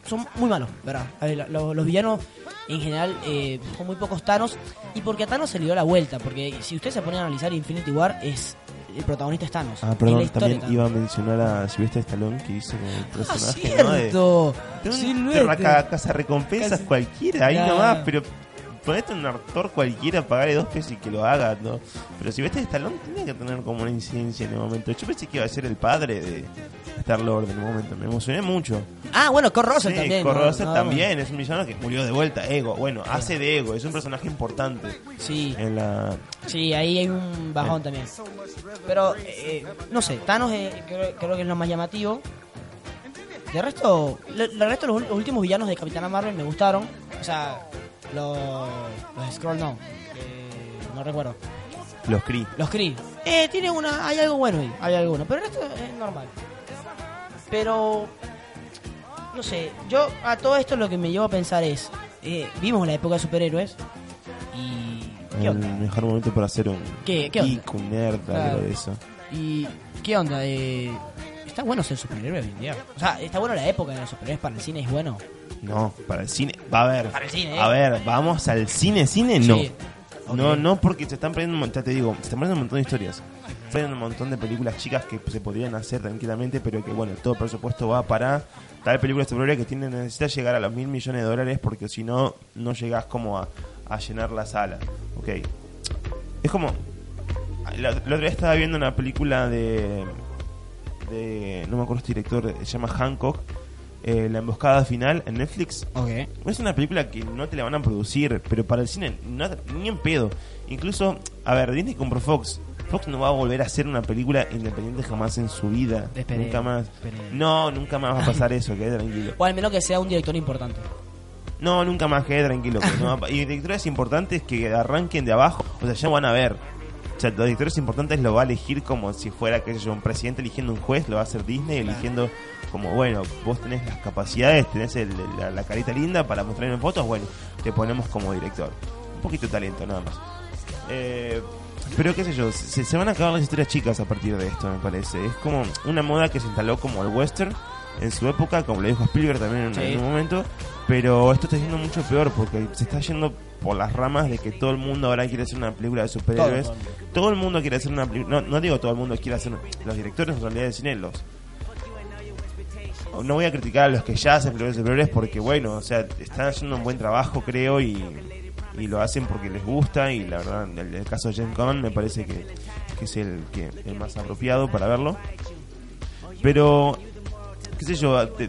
Speaker 1: son muy malos, ¿verdad? A ver, lo- los villanos en general eh, son muy pocos Thanos y porque a Thanos se le dio la vuelta, porque si usted se pone a analizar Infinity War, es el protagonista es Thanos.
Speaker 2: Ah, perdón, también iba a mencionar a Sylvester Stallone que hizo el
Speaker 1: Ah,
Speaker 2: personaje, ¿no? De, de un cazarrecompensas
Speaker 1: Casi-
Speaker 2: cualquiera, ahí
Speaker 1: Claro.
Speaker 2: nomás, pero ponete un actor cualquiera, pagarle dos pesos y que lo haga, ¿no? Pero Sylvester Stallone tenía que tener como una incidencia en el momento. Yo pensé que iba a ser el padre de Star-Lord en el momento, me emocioné mucho.
Speaker 1: Ah, bueno, Kurt Russell
Speaker 2: Sí,
Speaker 1: también.
Speaker 2: Russell
Speaker 1: No,
Speaker 2: también, es un villano que murió de vuelta, Ego, bueno, hace de Ego, es un personaje importante
Speaker 1: Sí,
Speaker 2: en la...
Speaker 1: sí, ahí hay un bajón también. Pero, eh, no sé, Thanos eh, creo, creo que es lo más llamativo. De resto, el resto los, los últimos villanos de Capitana Marvel me gustaron. O sea, los, los Skrull no, eh, no recuerdo.
Speaker 2: Los Kree.
Speaker 1: Los Kree. Eh, tiene una, hay algo bueno ahí, hay algo bueno, pero el resto es normal. Pero, no sé, yo a todo esto lo que me llevo a pensar es, eh, vimos la época de superhéroes y... ¿Qué
Speaker 2: El
Speaker 1: onda?
Speaker 2: mejor momento para hacer un
Speaker 1: ¿Qué- qué onda?
Speaker 2: geek, un nerd,
Speaker 1: Claro.
Speaker 2: algo de eso.
Speaker 1: ¿Y qué onda? Eh, está bueno ser superhéroe hoy en día. O sea, está bueno la época de los superhéroes para el cine, es bueno.
Speaker 2: No, para el cine. Va a ver.
Speaker 1: Para el cine, ¿eh?
Speaker 2: A ver, vamos al cine, cine, no.
Speaker 1: Sí.
Speaker 2: No, no, porque se están perdiendo, ya te digo, se están perdiendo un montón de historias. Se están un montón de películas chicas que se podrían hacer tranquilamente, pero que, bueno, todo presupuesto va para tal película superhéroe que tiene necesita llegar a los mil millones de dólares porque si no, no llegas como a, a llenar la sala. Ok. Es como. La, la otra vez estaba viendo una película de. de no me acuerdo este director, se llama Hancock. Eh, La emboscada final en Netflix.
Speaker 1: Ok.
Speaker 2: Es una película que no te la van a producir, pero para el cine no- ni en pedo. Incluso, a ver, Disney compró Fox. Fox no va a volver a hacer una película independiente jamás en su vida.
Speaker 1: Espere,
Speaker 2: nunca más. No, nunca más va a pasar eso, quede tranquilo.
Speaker 1: O al menos que sea un director importante.
Speaker 2: No, nunca más, quede tranquilo. no va a y directores importantes que arranquen de abajo, o sea, ya van a ver. O sea, los directores importantes lo va a elegir como si fuera, qué sé yo, un presidente eligiendo un juez, lo va a hacer Disney, eligiendo como, bueno, vos tenés las capacidades, tenés el- la, la carita linda para mostrar en fotos, bueno, te ponemos como director. Un poquito de talento, nada más. Eh, pero qué sé yo, se, se van a acabar las historias chicas a partir de esto, me parece. Es como una moda que se instaló como el western en su época, como le dijo Spielberg también en,
Speaker 1: Sí.
Speaker 2: en un momento. Pero esto está yendo mucho peor porque se está yendo por las ramas de que todo el mundo ahora quiere hacer una película de superhéroes.
Speaker 1: Todo el mundo.
Speaker 2: Todo el mundo quiere hacer una película. No, no digo todo el mundo quiere hacer. Los directores en realidad de cine, los. No voy a criticar a los que ya hacen películas de superhéroes porque, bueno, o sea, están haciendo un buen trabajo, creo, y, y lo hacen porque les gusta. Y la verdad, el, el caso de James Gunn me parece que, que es el, que, el más apropiado para verlo. Pero, qué sé yo, te-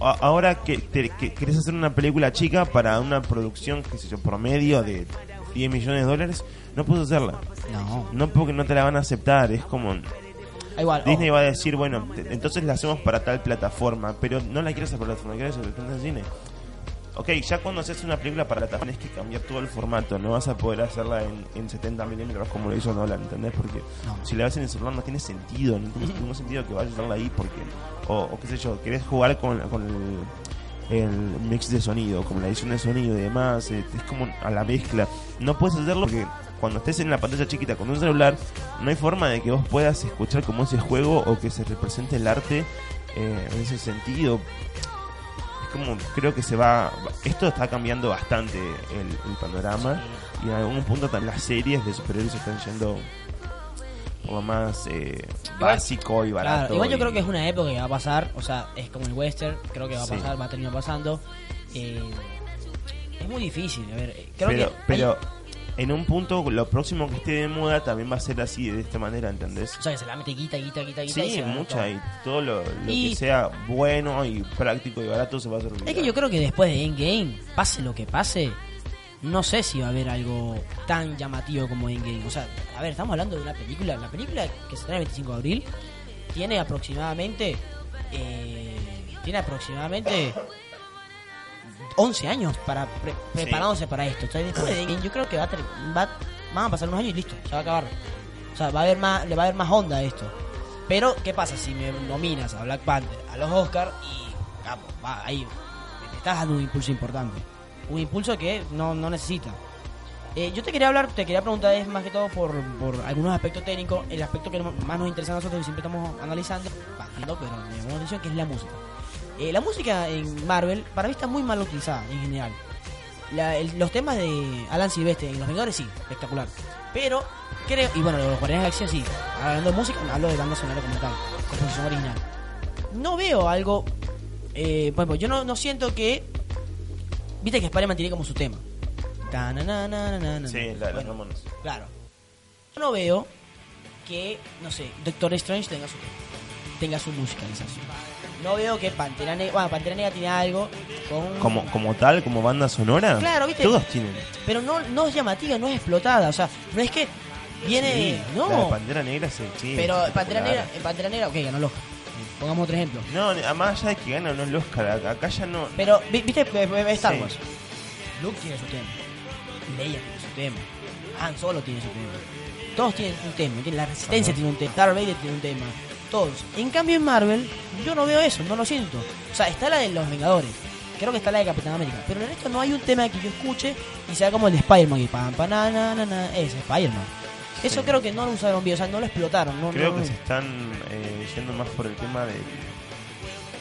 Speaker 2: ahora que, te- que querés hacer una película chica para una producción, qué sé yo, promedio de 10 millones de dólares, no puedes hacerla.
Speaker 1: No.
Speaker 2: No porque no te la van a aceptar, es como...
Speaker 1: Igual.
Speaker 2: Disney
Speaker 1: ojo.
Speaker 2: va a decir, bueno, te- entonces la hacemos para tal plataforma, pero no la quieres esa plataforma, quieres el de cine. Ok, ya cuando haces una película para la tienes que cambiar todo el formato, no vas a poder hacerla en, en 70 milímetros como lo hizo Nolan, ¿entendés? Porque
Speaker 1: No.
Speaker 2: si la ves en el celular no tiene sentido, no tiene ningún sentido que vayas a hacerla ahí porque, o, o qué sé yo, querés jugar con, con el, el mix de sonido, como la edición de sonido y demás, eh, es como a la mezcla. No puedes hacerlo porque cuando estés en la pantalla chiquita con un celular, no hay forma de que vos puedas escuchar como ese juego o que se represente el arte eh, en ese sentido. Como, creo que se va. Esto está cambiando bastante el, el panorama y en algún punto también las series de superhéroes están yendo lo más eh, básico y barato.
Speaker 1: Claro, igual yo
Speaker 2: y-
Speaker 1: creo que es una época que va a pasar, o sea, es como el western, creo que va a
Speaker 2: Sí.
Speaker 1: pasar, va a terminar pasando. Eh, es muy difícil, a ver, eh, creo
Speaker 2: pero,
Speaker 1: que... hay-
Speaker 2: pero en un punto, lo próximo que esté de moda también va a ser así, de esta manera, ¿entendés?
Speaker 1: o sea, que se la mete guita, guita, guita, guita. y
Speaker 2: Sí,
Speaker 1: a
Speaker 2: mucha, y todo lo, lo
Speaker 1: Y-
Speaker 2: que sea bueno y práctico y barato se va a hacer
Speaker 1: Es que yo creo que después de Endgame, pase lo que pase, no sé si va a haber algo tan llamativo como Endgame. O sea, a ver, estamos hablando de una película. La película que se estrena el 25 de abril tiene aproximadamente. eh, tiene aproximadamente 11 años para pre- preparándose para esto. O sea, después de yo creo que va a, va- van a pasar unos años y listo, se va a acabar. O sea, va a haber más, le va a haber más onda a esto. Pero, ¿qué pasa si me nominas a Black Panther, a los Oscars y capo, va, ahí te estás dando un impulso importante? Un impulso que no, no necesita. Eh, yo te quería hablar, te quería preguntar es más que todo por, por algunos aspectos técnicos, el aspecto que más nos interesa a nosotros y siempre estamos analizando, bajando, pero me atención, que es la música. Eh, la música en Marvel para mí está muy mal utilizada en general. La- el- los temas de Alan Silvestre en Los Vengadores sí, espectacular. Pero creo, y bueno, los Guardianes de la Galaxia sí. Hablando de música, hablo de banda sonora como tal, composición original. No veo algo, eh, por ejemplo, yo no, no siento que, viste que Spider-Man tiene como su tema.
Speaker 2: Sí, la de
Speaker 1: Bueno. Claro. Yo no veo que, no sé, Doctor Strange tenga su tenga su musicalización. No veo que Pantera Negra, bueno, Pantera Negra tiene algo con
Speaker 2: Como, como tal, como banda sonora,
Speaker 1: Claro, ¿viste?
Speaker 2: todos tienen.
Speaker 1: pero no no es llamativa, no es explotada, o sea, no es que viene
Speaker 2: Sí,
Speaker 1: no,
Speaker 2: Pantera Negra sí, sí,
Speaker 1: pero. Pantera Negra, en Pantera Negra, ok, ganó el Oscar. Pongamos otro ejemplo.
Speaker 2: No, además ya de que gana no el Oscar, acá ya no.
Speaker 1: Pero vi- viste eh, eh, Star
Speaker 2: Sí.
Speaker 1: Wars. Luke tiene su tema. Leia tiene su tema. Han Solo tiene su tema. Todos tienen un tema. La Resistencia
Speaker 2: Ajá.
Speaker 1: tiene un tema. Darth Vader tiene un tema. Todos. En cambio en Marvel, yo no veo eso, no lo siento. O sea, está la de los Vengadores. Creo que está la de Capitán América. Pero en esto no hay un tema que yo escuche y sea como el de Spider-Man. Y pam, pam, na, na, na, na. Es Spider-Man. Eso creo que no lo usaron bien, o sea, no lo explotaron. No,
Speaker 2: Creo
Speaker 1: no-
Speaker 2: que se están eh, yendo más por el tema de.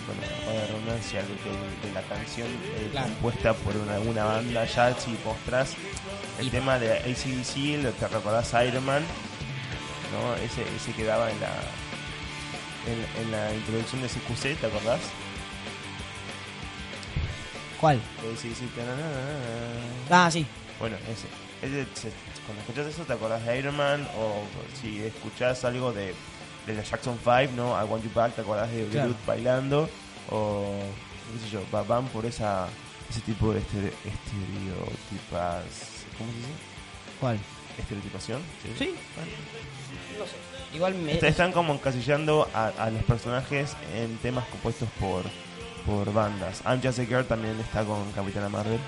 Speaker 2: Bueno, la redundancia, de, de- de la canción eh,
Speaker 1: Claro.
Speaker 2: compuesta por una, una banda ya, si mostrás el
Speaker 1: Y-
Speaker 2: tema de ACDC, lo que recordás Iron Man, ¿no? Ese, ese que daba en la, en, en la introducción de CQC, ¿te acordás?
Speaker 1: ¿Cuál?
Speaker 2: Tananana.
Speaker 1: Ah, sí.
Speaker 2: Bueno, ese. ese se- cuando escuchas eso, ¿te acordás de Iron Man? O si escuchás algo de, de la Jackson 5, ¿no? I Want You Back, ¿te acordás de
Speaker 1: Claro.
Speaker 2: Groot bailando? O qué sé yo, va- van por esa ese tipo de estere- estereotipas, ¿cómo se dice?
Speaker 1: ¿Cuál?
Speaker 2: Estereotipación.
Speaker 1: Sí. No sé. Igual me.
Speaker 2: Est- Están como encasillando a, a los personajes en temas compuestos por por bandas. I'm Just a Girl también está con Capitana Marvel.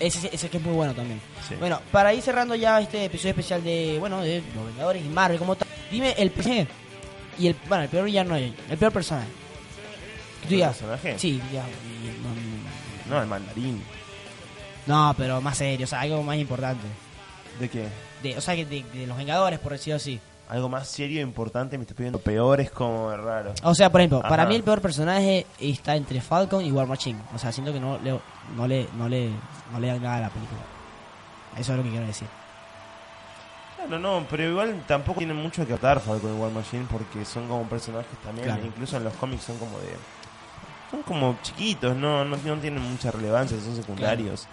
Speaker 1: Ese, ese que es muy bueno también.
Speaker 2: Sí.
Speaker 1: Bueno, para ir cerrando ya este episodio especial de, bueno, de Los Vengadores y Marvel como tal, dime el personaje y el, bueno, el peor villano, el peor personaje. Que tú
Speaker 2: ¿El
Speaker 1: digas,
Speaker 2: personaje?
Speaker 1: Sí, ya, No,
Speaker 2: el mandarín.
Speaker 1: no, pero más serio, o sea, algo más importante.
Speaker 2: ¿De qué?
Speaker 1: De, o sea, que de, de Los Vengadores, por decirlo así.
Speaker 2: Algo más serio e importante me estás pidiendo. Peor es como raro.
Speaker 1: O sea, por ejemplo, para mí el peor personaje está entre Falcon y War Machine. O sea, siento que no le, no le, no le, no le dan nada a la película. Eso es lo que quiero decir.
Speaker 2: Claro, no, pero igual tampoco tienen mucho que atar Falcon y War Machine porque son como personajes también,
Speaker 1: Claro.
Speaker 2: incluso en los cómics son como de... Son como chiquitos, no, no, no tienen mucha relevancia, son secundarios.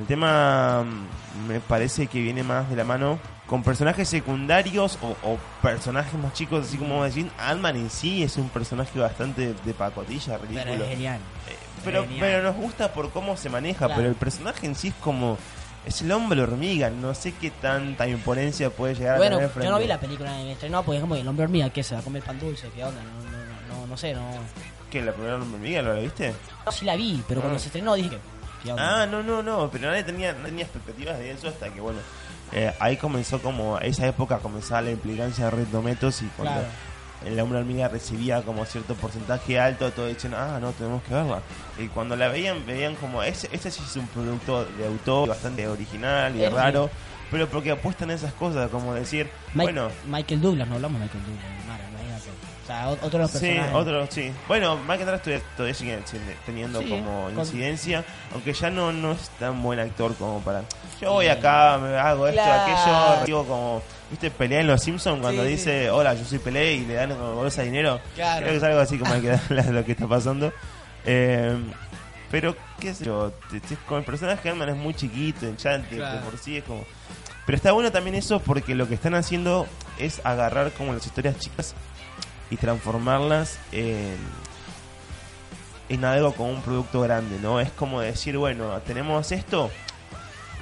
Speaker 2: El tema mm, me parece que viene más de la mano con personajes secundarios o, o personajes más chicos, así como decir, Ant-Man en sí es un personaje bastante de pacotilla, ridículo.
Speaker 1: Pero es genial.
Speaker 2: Eh, pero,
Speaker 1: Genial.
Speaker 2: pero nos gusta por cómo se maneja,
Speaker 1: Claro.
Speaker 2: pero el personaje en sí es como... Es el hombre hormiga, no sé qué tanta imponencia puede llegar
Speaker 1: Bueno,
Speaker 2: a tener
Speaker 1: yo
Speaker 2: frente.
Speaker 1: no vi la película en estreno porque es como el hombre hormiga que se va a comer pan dulce, qué onda, no, no, no, no sé, no.
Speaker 2: ¿Qué, la primera hombre hormiga lo viste?
Speaker 1: No, sí la vi, pero cuando
Speaker 2: Ah.
Speaker 1: se estrenó dije que.
Speaker 2: Ah, no, no, no, pero nadie tenía, no tenía expectativas de eso hasta que, bueno, eh, ahí comenzó como, esa época comenzaba la implicancia de Red Dometos y cuando
Speaker 1: Claro.
Speaker 2: el hombre hormiga recibía como cierto porcentaje alto, todos dicen, ah, no, tenemos que verla. Y cuando la veían, veían como, ese, ese sí es un producto de autor bastante original y raro, pero porque apuestan a esas cosas, como decir,
Speaker 1: Mike-
Speaker 2: bueno,
Speaker 1: Michael Douglas, no hablamos de Michael Douglas, Mara, imagínate. O sea, o- otro de los
Speaker 2: Sí,
Speaker 1: personajes.
Speaker 2: otro, sí. Bueno, Mike Andrés todavía, todavía sigue teniendo
Speaker 1: Sí,
Speaker 2: como
Speaker 1: con-
Speaker 2: incidencia, aunque ya no, no es tan buen actor como para... Yo voy acá, me hago esto,
Speaker 1: Claro.
Speaker 2: aquello, digo como... ¿Viste? Pelea en Los Simpsons cuando
Speaker 1: Sí,
Speaker 2: dice, hola, yo soy Pelé y le dan como bolsa de dinero.
Speaker 1: Claro.
Speaker 2: Creo que es algo así como hay que darle a lo que está pasando. Eh, pero, qué sé yo, con el personaje de Ant-Man es muy chiquito, enchante,
Speaker 1: Claro.
Speaker 2: por sí es como... Pero está bueno también eso porque lo que están haciendo es agarrar como las historias chicas y transformarlas en, en algo como un producto grande, ¿no? Es como decir, bueno, tenemos esto,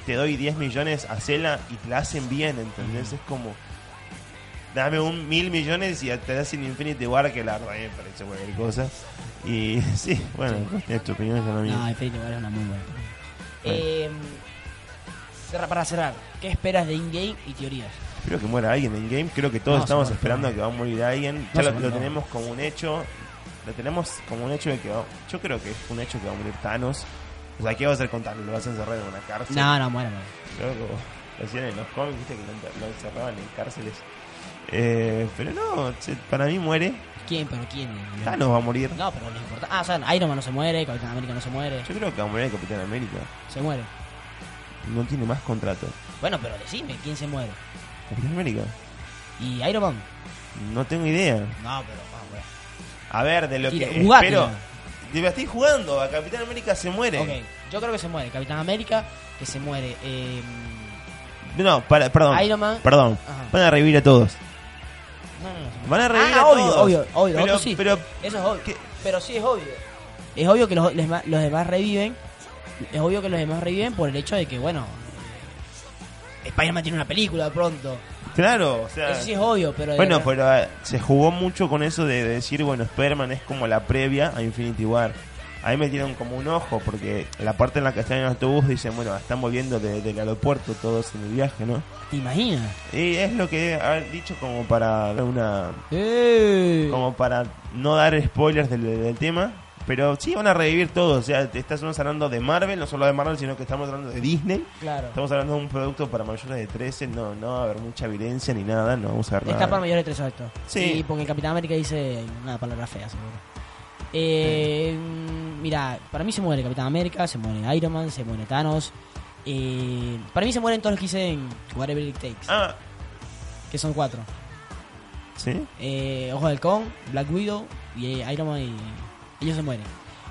Speaker 2: te doy 10 millones, hacela y te la hacen bien, ¿entendés? Es como, dame un mil millones y te hacen Infinity War, que la me parece cualquier cosa. Y sí, bueno, es tu opinión, yo no
Speaker 1: No, Infinity War es una muy buena. Eh, cerra- para cerrar, ¿qué esperas de in-game y teorías?
Speaker 2: Espero que muera alguien en game. Creo que todos
Speaker 1: No,
Speaker 2: estamos esperando
Speaker 1: no.
Speaker 2: que va a morir alguien. Ya lo, tenemos como un hecho. Lo tenemos como un hecho de que va- Yo creo que es un hecho que va a morir Thanos. O sea, ¿qué va a hacer con Thanos? ¿Lo vas a encerrar en una cárcel?
Speaker 1: No, no, muere, muere.
Speaker 2: Creo que lo hacían en los cómics, viste que lo, encerraban en cárceles. Eh, pero no, para mí muere.
Speaker 1: ¿Quién? ¿Pero quién?
Speaker 2: Thanos va a morir.
Speaker 1: No, pero no importa. Ah, o sea, Iron Man no se muere, Capitán América no se muere.
Speaker 2: Yo creo que va a morir el Capitán América.
Speaker 1: Se muere.
Speaker 2: No tiene más contrato.
Speaker 1: Bueno, pero decime, ¿quién se muere?
Speaker 2: ¿Capitán América?
Speaker 1: ¿Y Iron Man?
Speaker 2: No tengo idea.
Speaker 1: No, pero vamos, bueno.
Speaker 2: A ver, de lo
Speaker 1: Tira,
Speaker 2: que
Speaker 1: jugátela.
Speaker 2: espero. Me estoy jugando. A Capitán América se muere.
Speaker 1: Ok, yo creo que se muere. Capitán América, que se muere. Eh,
Speaker 2: No, para, perdón.
Speaker 1: Iron Man.
Speaker 2: Perdón.
Speaker 1: Ajá.
Speaker 2: Van a revivir a todos.
Speaker 1: No, no, no.
Speaker 2: Van a revivir
Speaker 1: Ah,
Speaker 2: a
Speaker 1: obvio,
Speaker 2: todos.
Speaker 1: obvio, obvio.
Speaker 2: Pero,
Speaker 1: sí.
Speaker 2: pero
Speaker 1: Eso es obvio.
Speaker 2: ¿Qué?
Speaker 1: Pero sí es obvio. Es obvio que los, les ma- los demás reviven. Es obvio que los demás reviven por el hecho de que, bueno. Spider-Man tiene una película pronto.
Speaker 2: claro, o sea.
Speaker 1: Eso sí es obvio, pero.
Speaker 2: bueno, pero eh, se jugó mucho con eso de, de decir, bueno, Spider-Man es como la previa a Infinity War. Ahí me dieron como un ojo, porque la parte en la que están en el autobús dicen, bueno, están volviendo de- del aeropuerto todos en el viaje, ¿no?
Speaker 1: ¿Te imaginas?
Speaker 2: Y es lo que han dicho como para una
Speaker 1: ¡Eh!
Speaker 2: como para no dar spoilers del, del tema. Pero sí van a revivir todo. O sea, te estamos hablando de Marvel, no solo de Marvel, sino que estamos hablando de Disney.
Speaker 1: Claro.
Speaker 2: Estamos hablando de un producto para mayores de 13. No, no va a haber mucha violencia ni nada. No vamos a ver
Speaker 1: Está
Speaker 2: nada.
Speaker 1: para mayores de 3 esto.
Speaker 2: Sí.
Speaker 1: Y porque el Capitán América dice una palabra fea, seguro. Eh, Mira, para mí se muere Capitán América, se muere Iron Man, se muere Thanos. Eh, para mí se mueren todos los que dicen Whatever It Takes,
Speaker 2: Ah,
Speaker 1: que son cuatro.
Speaker 2: ¿sí?
Speaker 1: Eh, Ojo del Con, Black Widow y eh, Iron Man y ellos se mueren.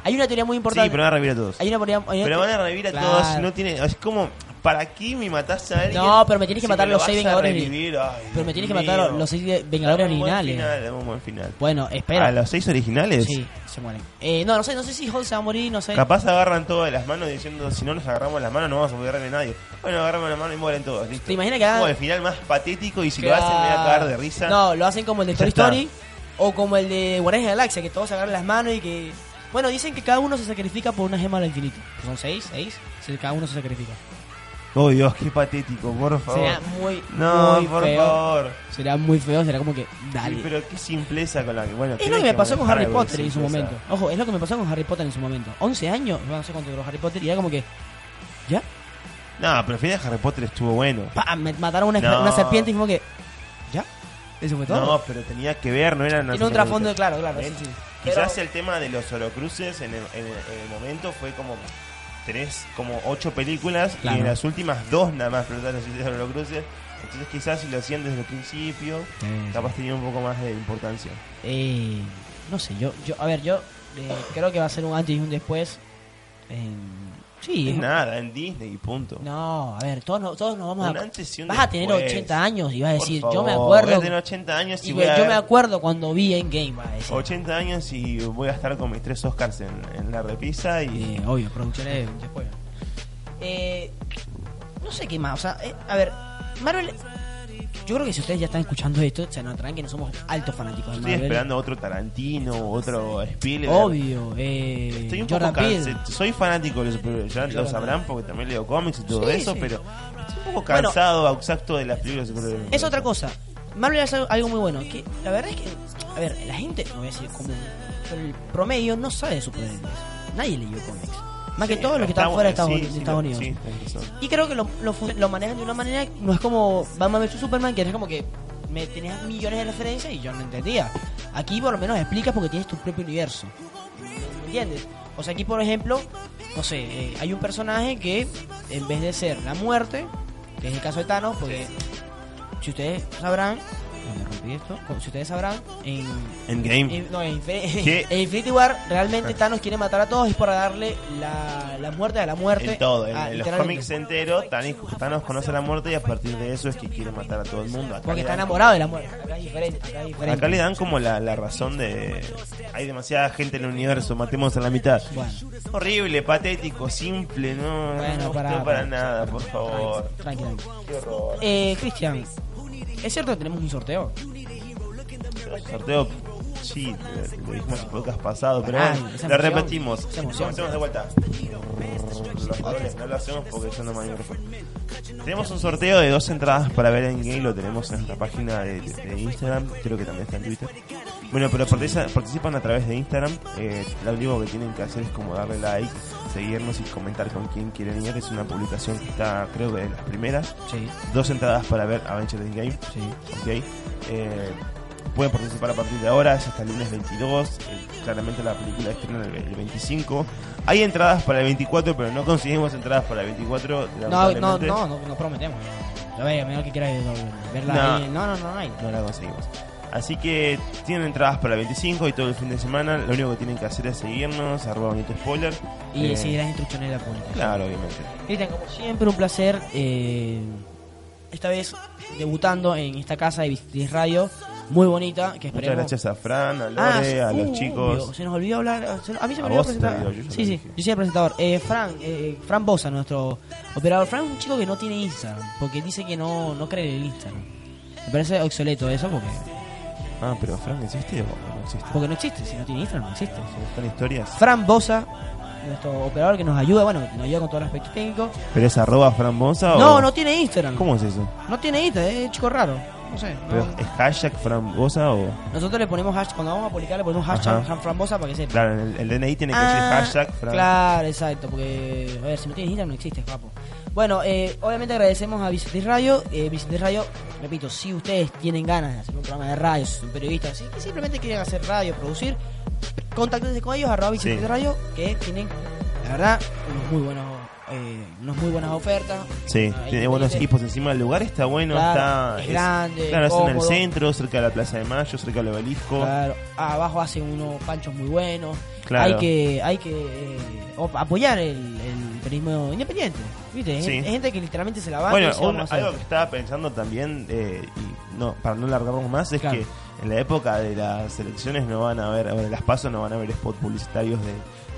Speaker 1: Hay una teoría muy importante.
Speaker 2: Sí, pero van a revivir a todos.
Speaker 1: Hay una teoría- hay una-
Speaker 2: Pero van a revivir a
Speaker 1: Claro.
Speaker 2: todos. No tiene, es como, ¿para qué me matás a alguien?
Speaker 1: No, pero me tienes que
Speaker 2: si
Speaker 1: matar
Speaker 2: lo
Speaker 1: los seis Vengadores.
Speaker 2: revivir? Ay,
Speaker 1: Pero me tienes que matar
Speaker 2: mío.
Speaker 1: los seis Vengadores
Speaker 2: buen
Speaker 1: originales.
Speaker 2: final, un buen final.
Speaker 1: Bueno, espera.
Speaker 2: ¿A los seis originales?
Speaker 1: Sí, se mueren. Eh, no, no sé, no sé si Hulk se va a morir, no sé.
Speaker 2: Capaz agarran todo de las manos diciendo si no nos agarramos las manos no vamos a poder a nadie. Bueno, agarramos las manos y mueren todos. ¿listo?
Speaker 1: ¿Te imaginas que hagan-
Speaker 2: Como el final más patético y si lo hacen me voy a cagar de risa.
Speaker 1: No, lo hacen como el de Toy
Speaker 2: está.
Speaker 1: O como el de Guardianes de la Galaxia, que todos se agarran las manos y que... Bueno, dicen que cada uno se sacrifica por una gema del infinito. Son seis, seis, cada uno se sacrifica.
Speaker 2: Oh Dios, qué patético, por favor.
Speaker 1: Sería muy,
Speaker 2: no,
Speaker 1: muy
Speaker 2: por
Speaker 1: feo.
Speaker 2: favor.
Speaker 1: Sería muy feo, será como que, dale.
Speaker 2: Sí, pero qué simpleza con la que. Bueno,
Speaker 1: Es lo que me pasó con Harry Potter en su momento. Ojo, es lo que me pasó con Harry Potter en su momento. 11 años, no sé cuánto duró Harry Potter, y era como que, ¿ya?
Speaker 2: No, pero el final de Harry Potter estuvo bueno.
Speaker 1: Pa, me mataron una,
Speaker 2: No.
Speaker 1: una serpiente y como que. Eso fue todo.
Speaker 2: No, pero tenía que ver, no era
Speaker 1: Tiene un trasfondo, claro, claro. sí, sí.
Speaker 2: Quizás
Speaker 1: Pero-
Speaker 2: el tema de los horocruces en el, en el- en el momento fue como. Tenés como ocho películas
Speaker 1: Claro.
Speaker 2: y en las últimas dos nada más explotaron los horocruces. Entonces quizás si lo hacían desde el principio, capaz tenía un poco más de importancia.
Speaker 1: Eh, no sé, yo, yo, a ver, yo eh, creo que va a ser un antes y un después. en- sí,
Speaker 2: Es nada, en Disney y punto.
Speaker 1: no, a ver, todos, nos- todos nos vamos
Speaker 2: Un
Speaker 1: a.
Speaker 2: antes y un
Speaker 1: Vas a tener
Speaker 2: después.
Speaker 1: 80 años y vas a decir,
Speaker 2: favor,
Speaker 1: yo me
Speaker 2: voy
Speaker 1: acuerdo.
Speaker 2: a tener 80 años y,
Speaker 1: y
Speaker 2: voy a
Speaker 1: yo me acuerdo cuando vi en Game, va a decir.
Speaker 2: 80 años y voy a estar con mis tres Oscars en, en la repisa y...
Speaker 1: Eh, obvio, producciones después. Eh, no sé qué más, o sea, eh, a ver, Marvel. Yo creo que si ustedes ya están escuchando esto, se notarán que no somos altos fanáticos de
Speaker 2: Estoy
Speaker 1: Marvel.
Speaker 2: esperando otro Tarantino, otro Spielberg.
Speaker 1: Obvio, eh,
Speaker 2: Estoy un
Speaker 1: Jordan
Speaker 2: poco
Speaker 1: Peele.
Speaker 2: cansado. Soy fanático de los ya lo sabrán porque también leo cómics y todo
Speaker 1: Sí,
Speaker 2: eso,
Speaker 1: sí.
Speaker 2: pero estoy un poco
Speaker 1: Bueno.
Speaker 2: cansado, exacto, de las películas de superhéroes.
Speaker 1: Es otra cosa. Marvel hace algo muy bueno. Que la verdad es que, a ver, la gente, no voy a decir común, pero el promedio no sabe de superhéroes. Nadie leyó cómics. Más que
Speaker 2: Sí,
Speaker 1: todos los que
Speaker 2: está
Speaker 1: están fuera de Estados,
Speaker 2: sí,
Speaker 1: Estados Unidos.
Speaker 2: sí, razón.
Speaker 1: Y creo que lo, lo, lo manejan de una manera, no es como Batman vs Superman, que es como que me tenías millones de referencias y yo no entendía. Aquí por lo menos explicas porque tienes tu propio universo. ¿Me entiendes? O sea, aquí por ejemplo, no sé, eh, hay un personaje que en vez de ser la muerte, que es el caso de Thanos, porque si ustedes sabrán, esto, si ustedes sabrán, en
Speaker 2: Endgame.
Speaker 1: en- no, en, Infinity War realmente Thanos quiere matar a todos y por darle la, la muerte a la muerte.
Speaker 2: En todo, en,
Speaker 1: Ah,
Speaker 2: en los cómics enteros, Thanos, Thanos conoce la muerte y a partir de eso es que quiere matar a todo el mundo. Acá
Speaker 1: Porque está enamorado de la muerte. Acá es diferente. Acá es diferente.
Speaker 2: Acá le dan como la, la razón de... Hay demasiada gente en el universo, matemos a la mitad.
Speaker 1: Bueno,
Speaker 2: Horrible, patético, simple, no,
Speaker 1: Bueno,
Speaker 2: para nada, por favor.
Speaker 1: tranqui, tranqui.
Speaker 2: Qué horror.
Speaker 1: Eh, Cristian, ¿es cierto tenemos un sorteo?
Speaker 2: Sorteo, sí, lo, dijimos en podcast pasado, pero
Speaker 1: Ay,
Speaker 2: bueno, lo repetimos. de vuelta. Los colores no lo hacemos porque yo no me micrófono. Tenemos un sorteo de dos entradas para ver en game, lo tenemos en nuestra página de, de Instagram, creo que también está en Twitter. Bueno, pero participan, a través de Instagram. Eh, lo único que tienen que hacer es como darle like, seguirnos y comentar con quién quieren ir. Es una publicación que está, creo que de las primeras.
Speaker 1: Sí,
Speaker 2: Dos entradas para ver Avengers Endgame.
Speaker 1: sí.
Speaker 2: Ok. Eh, pueden participar a partir de ahora, es hasta el lunes 22. eh, claramente la película estrena el, el 25. Hay entradas para el 24, pero no conseguimos entradas para el 24.
Speaker 1: No, no, no, no, no prometemos. Lo vea, menos que quieras verla
Speaker 2: No.
Speaker 1: ahí. No, no, no, no hay.
Speaker 2: No la conseguimos. Así que tienen entradas para el 25 y todo el fin de semana. Lo único que tienen que hacer es seguirnos, arroba bonito spoiler.
Speaker 1: Y
Speaker 2: Eh,
Speaker 1: seguir las instrucciones de la publicación.
Speaker 2: Claro, obviamente.
Speaker 1: Cristian, como siempre, un placer. eh, esta vez debutando en esta casa de Visitis Radio. Muy bonita, que
Speaker 2: Muchas
Speaker 1: esperemos.
Speaker 2: gracias a Fran, a
Speaker 1: Ah,
Speaker 2: Lore, a los
Speaker 1: uh,
Speaker 2: chicos.
Speaker 1: se nos olvidó hablar. se- A mí se me olvidó presentar.
Speaker 2: yo
Speaker 1: sí, sí, yo soy el presentador. Eh, Fran, eh, Fran Bosa, nuestro operador. Fran es un chico que no tiene Instagram, porque dice que no, no cree en el Instagram. Me parece obsoleto eso, porque,
Speaker 2: Ah, pero Fran, ¿existe o no existe?
Speaker 1: porque no existe. Si no tiene Instagram, no existe.
Speaker 2: ¿Se buscan historias?
Speaker 1: Fran Bosa, nuestro operador que nos ayuda, bueno, nos ayuda con todo el aspecto técnico.
Speaker 2: ¿Pero es arroba Fran Bosa o...?
Speaker 1: No, no tiene Instagram.
Speaker 2: ¿Cómo es eso?
Speaker 1: No tiene Instagram, es chico raro. No sé. no-
Speaker 2: ¿Pero es hashtag Fran Bosa o...?
Speaker 1: Nosotros le ponemos hashtag, cuando vamos a publicar le ponemos hashtag
Speaker 2: Ajá.
Speaker 1: Fran Bosa para que sepa.
Speaker 2: Claro, el, el DNI tiene que
Speaker 1: Ah,
Speaker 2: decir hashtag Fran.
Speaker 1: Claro, exacto, porque, a ver, si no tienes Instagram no existe, papo. Bueno, eh, obviamente agradecemos a Visitis Radio. Eh, Visitis Radio, repito, si ustedes tienen ganas de hacer un programa de radio, si son periodistas, si simplemente quieren hacer radio, producir, contáctense con ellos, arroba Visitis
Speaker 2: Sí.
Speaker 1: Radio, que tienen, la verdad, unos muy buenos, eh, unas muy buenas ofertas.
Speaker 2: Sí, tiene buenos equipos encima. El lugar está bueno,
Speaker 1: Claro,
Speaker 2: está...
Speaker 1: es grande,
Speaker 2: Claro, es en el centro, cerca de la Plaza de Mayo, cerca del obelisco.
Speaker 1: Claro, abajo hacen unos panchos muy buenos.
Speaker 2: Claro.
Speaker 1: Hay que, hay que eh, apoyar el, el periodismo independiente. ¿Viste? Hay
Speaker 2: Sí.
Speaker 1: gente- hay gente que literalmente se la va
Speaker 2: Bueno, un- algo que estaba pensando también, eh, y no para no largarnos más, es
Speaker 1: Claro.
Speaker 2: que en la época de las elecciones no van a haber, o de las pasos no van a haber spots publicitarios de,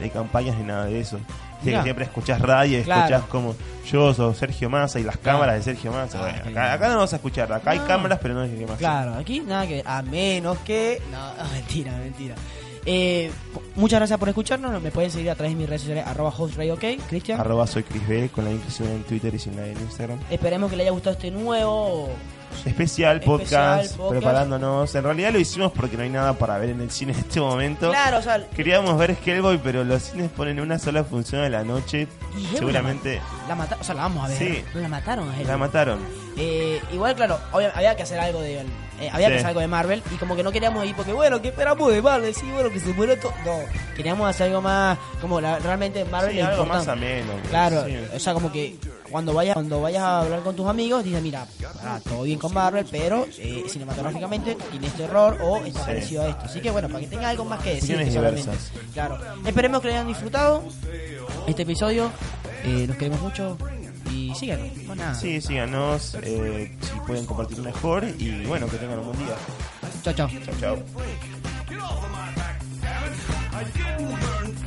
Speaker 2: de campañas ni nada de eso. Viste que siempre escuchás radio
Speaker 1: Claro.
Speaker 2: escuchás como yo soy Sergio Massa y las
Speaker 1: Claro.
Speaker 2: cámaras de Sergio Massa.
Speaker 1: Ah,
Speaker 2: Bueno, acá, acá no vas a escuchar, acá hay cámaras pero no hay Sergio Massa.
Speaker 1: Claro, aquí nada que ver. A menos que. No, mentira, mentira. Eh, muchas gracias por escucharnos. Me pueden seguir a través de mis redes sociales, arroba hostradiok, Cristian.
Speaker 2: Arroba soy Chris B con la inclusión en Twitter y sin la en Instagram.
Speaker 1: Esperemos que le haya gustado este nuevo.
Speaker 2: Especial podcast,
Speaker 1: Especial podcast.
Speaker 2: preparándonos. En realidad lo hicimos porque no hay nada para ver en el cine en este momento.
Speaker 1: Claro, o sea.
Speaker 2: Queríamos ver Hellboy, pero los cines ponen una sola función a la noche.
Speaker 1: y
Speaker 2: Seguramente
Speaker 1: La mataron, o sea, la vamos a ver.
Speaker 2: Sí.
Speaker 1: La mataron a
Speaker 2: la mataron.
Speaker 1: Eh, igual, claro, había que hacer algo de. eh, había
Speaker 2: Sí.
Speaker 1: que hacer algo de Marvel y como que no queríamos ir porque, bueno, ¿qué esperamos de Marvel? Sí, bueno, que se muera todo. No, queríamos hacer algo más. Como la- realmente Marvel
Speaker 2: Sí,
Speaker 1: es
Speaker 2: algo más
Speaker 1: importante.
Speaker 2: ameno.
Speaker 1: Claro,
Speaker 2: Sí.
Speaker 1: o sea, como que cuando vayas cuando vayas a hablar con tus amigos, dices, mira, ah, todo bien con Marvel, pero eh, cinematográficamente tiene este error o está
Speaker 2: Sí.
Speaker 1: parecido a esto. Así que bueno, para que tenga algo más que decir. Solamente.
Speaker 2: diversas.
Speaker 1: Claro. Esperemos que lo hayan disfrutado este episodio. Eh, los queremos mucho y síganos. Nada.
Speaker 2: Sí, síganos. eh, si pueden compartir mejor. Y bueno, que tengan un buen día.
Speaker 1: Chao, chao.
Speaker 2: Chao, chao.
Speaker 3: I didn't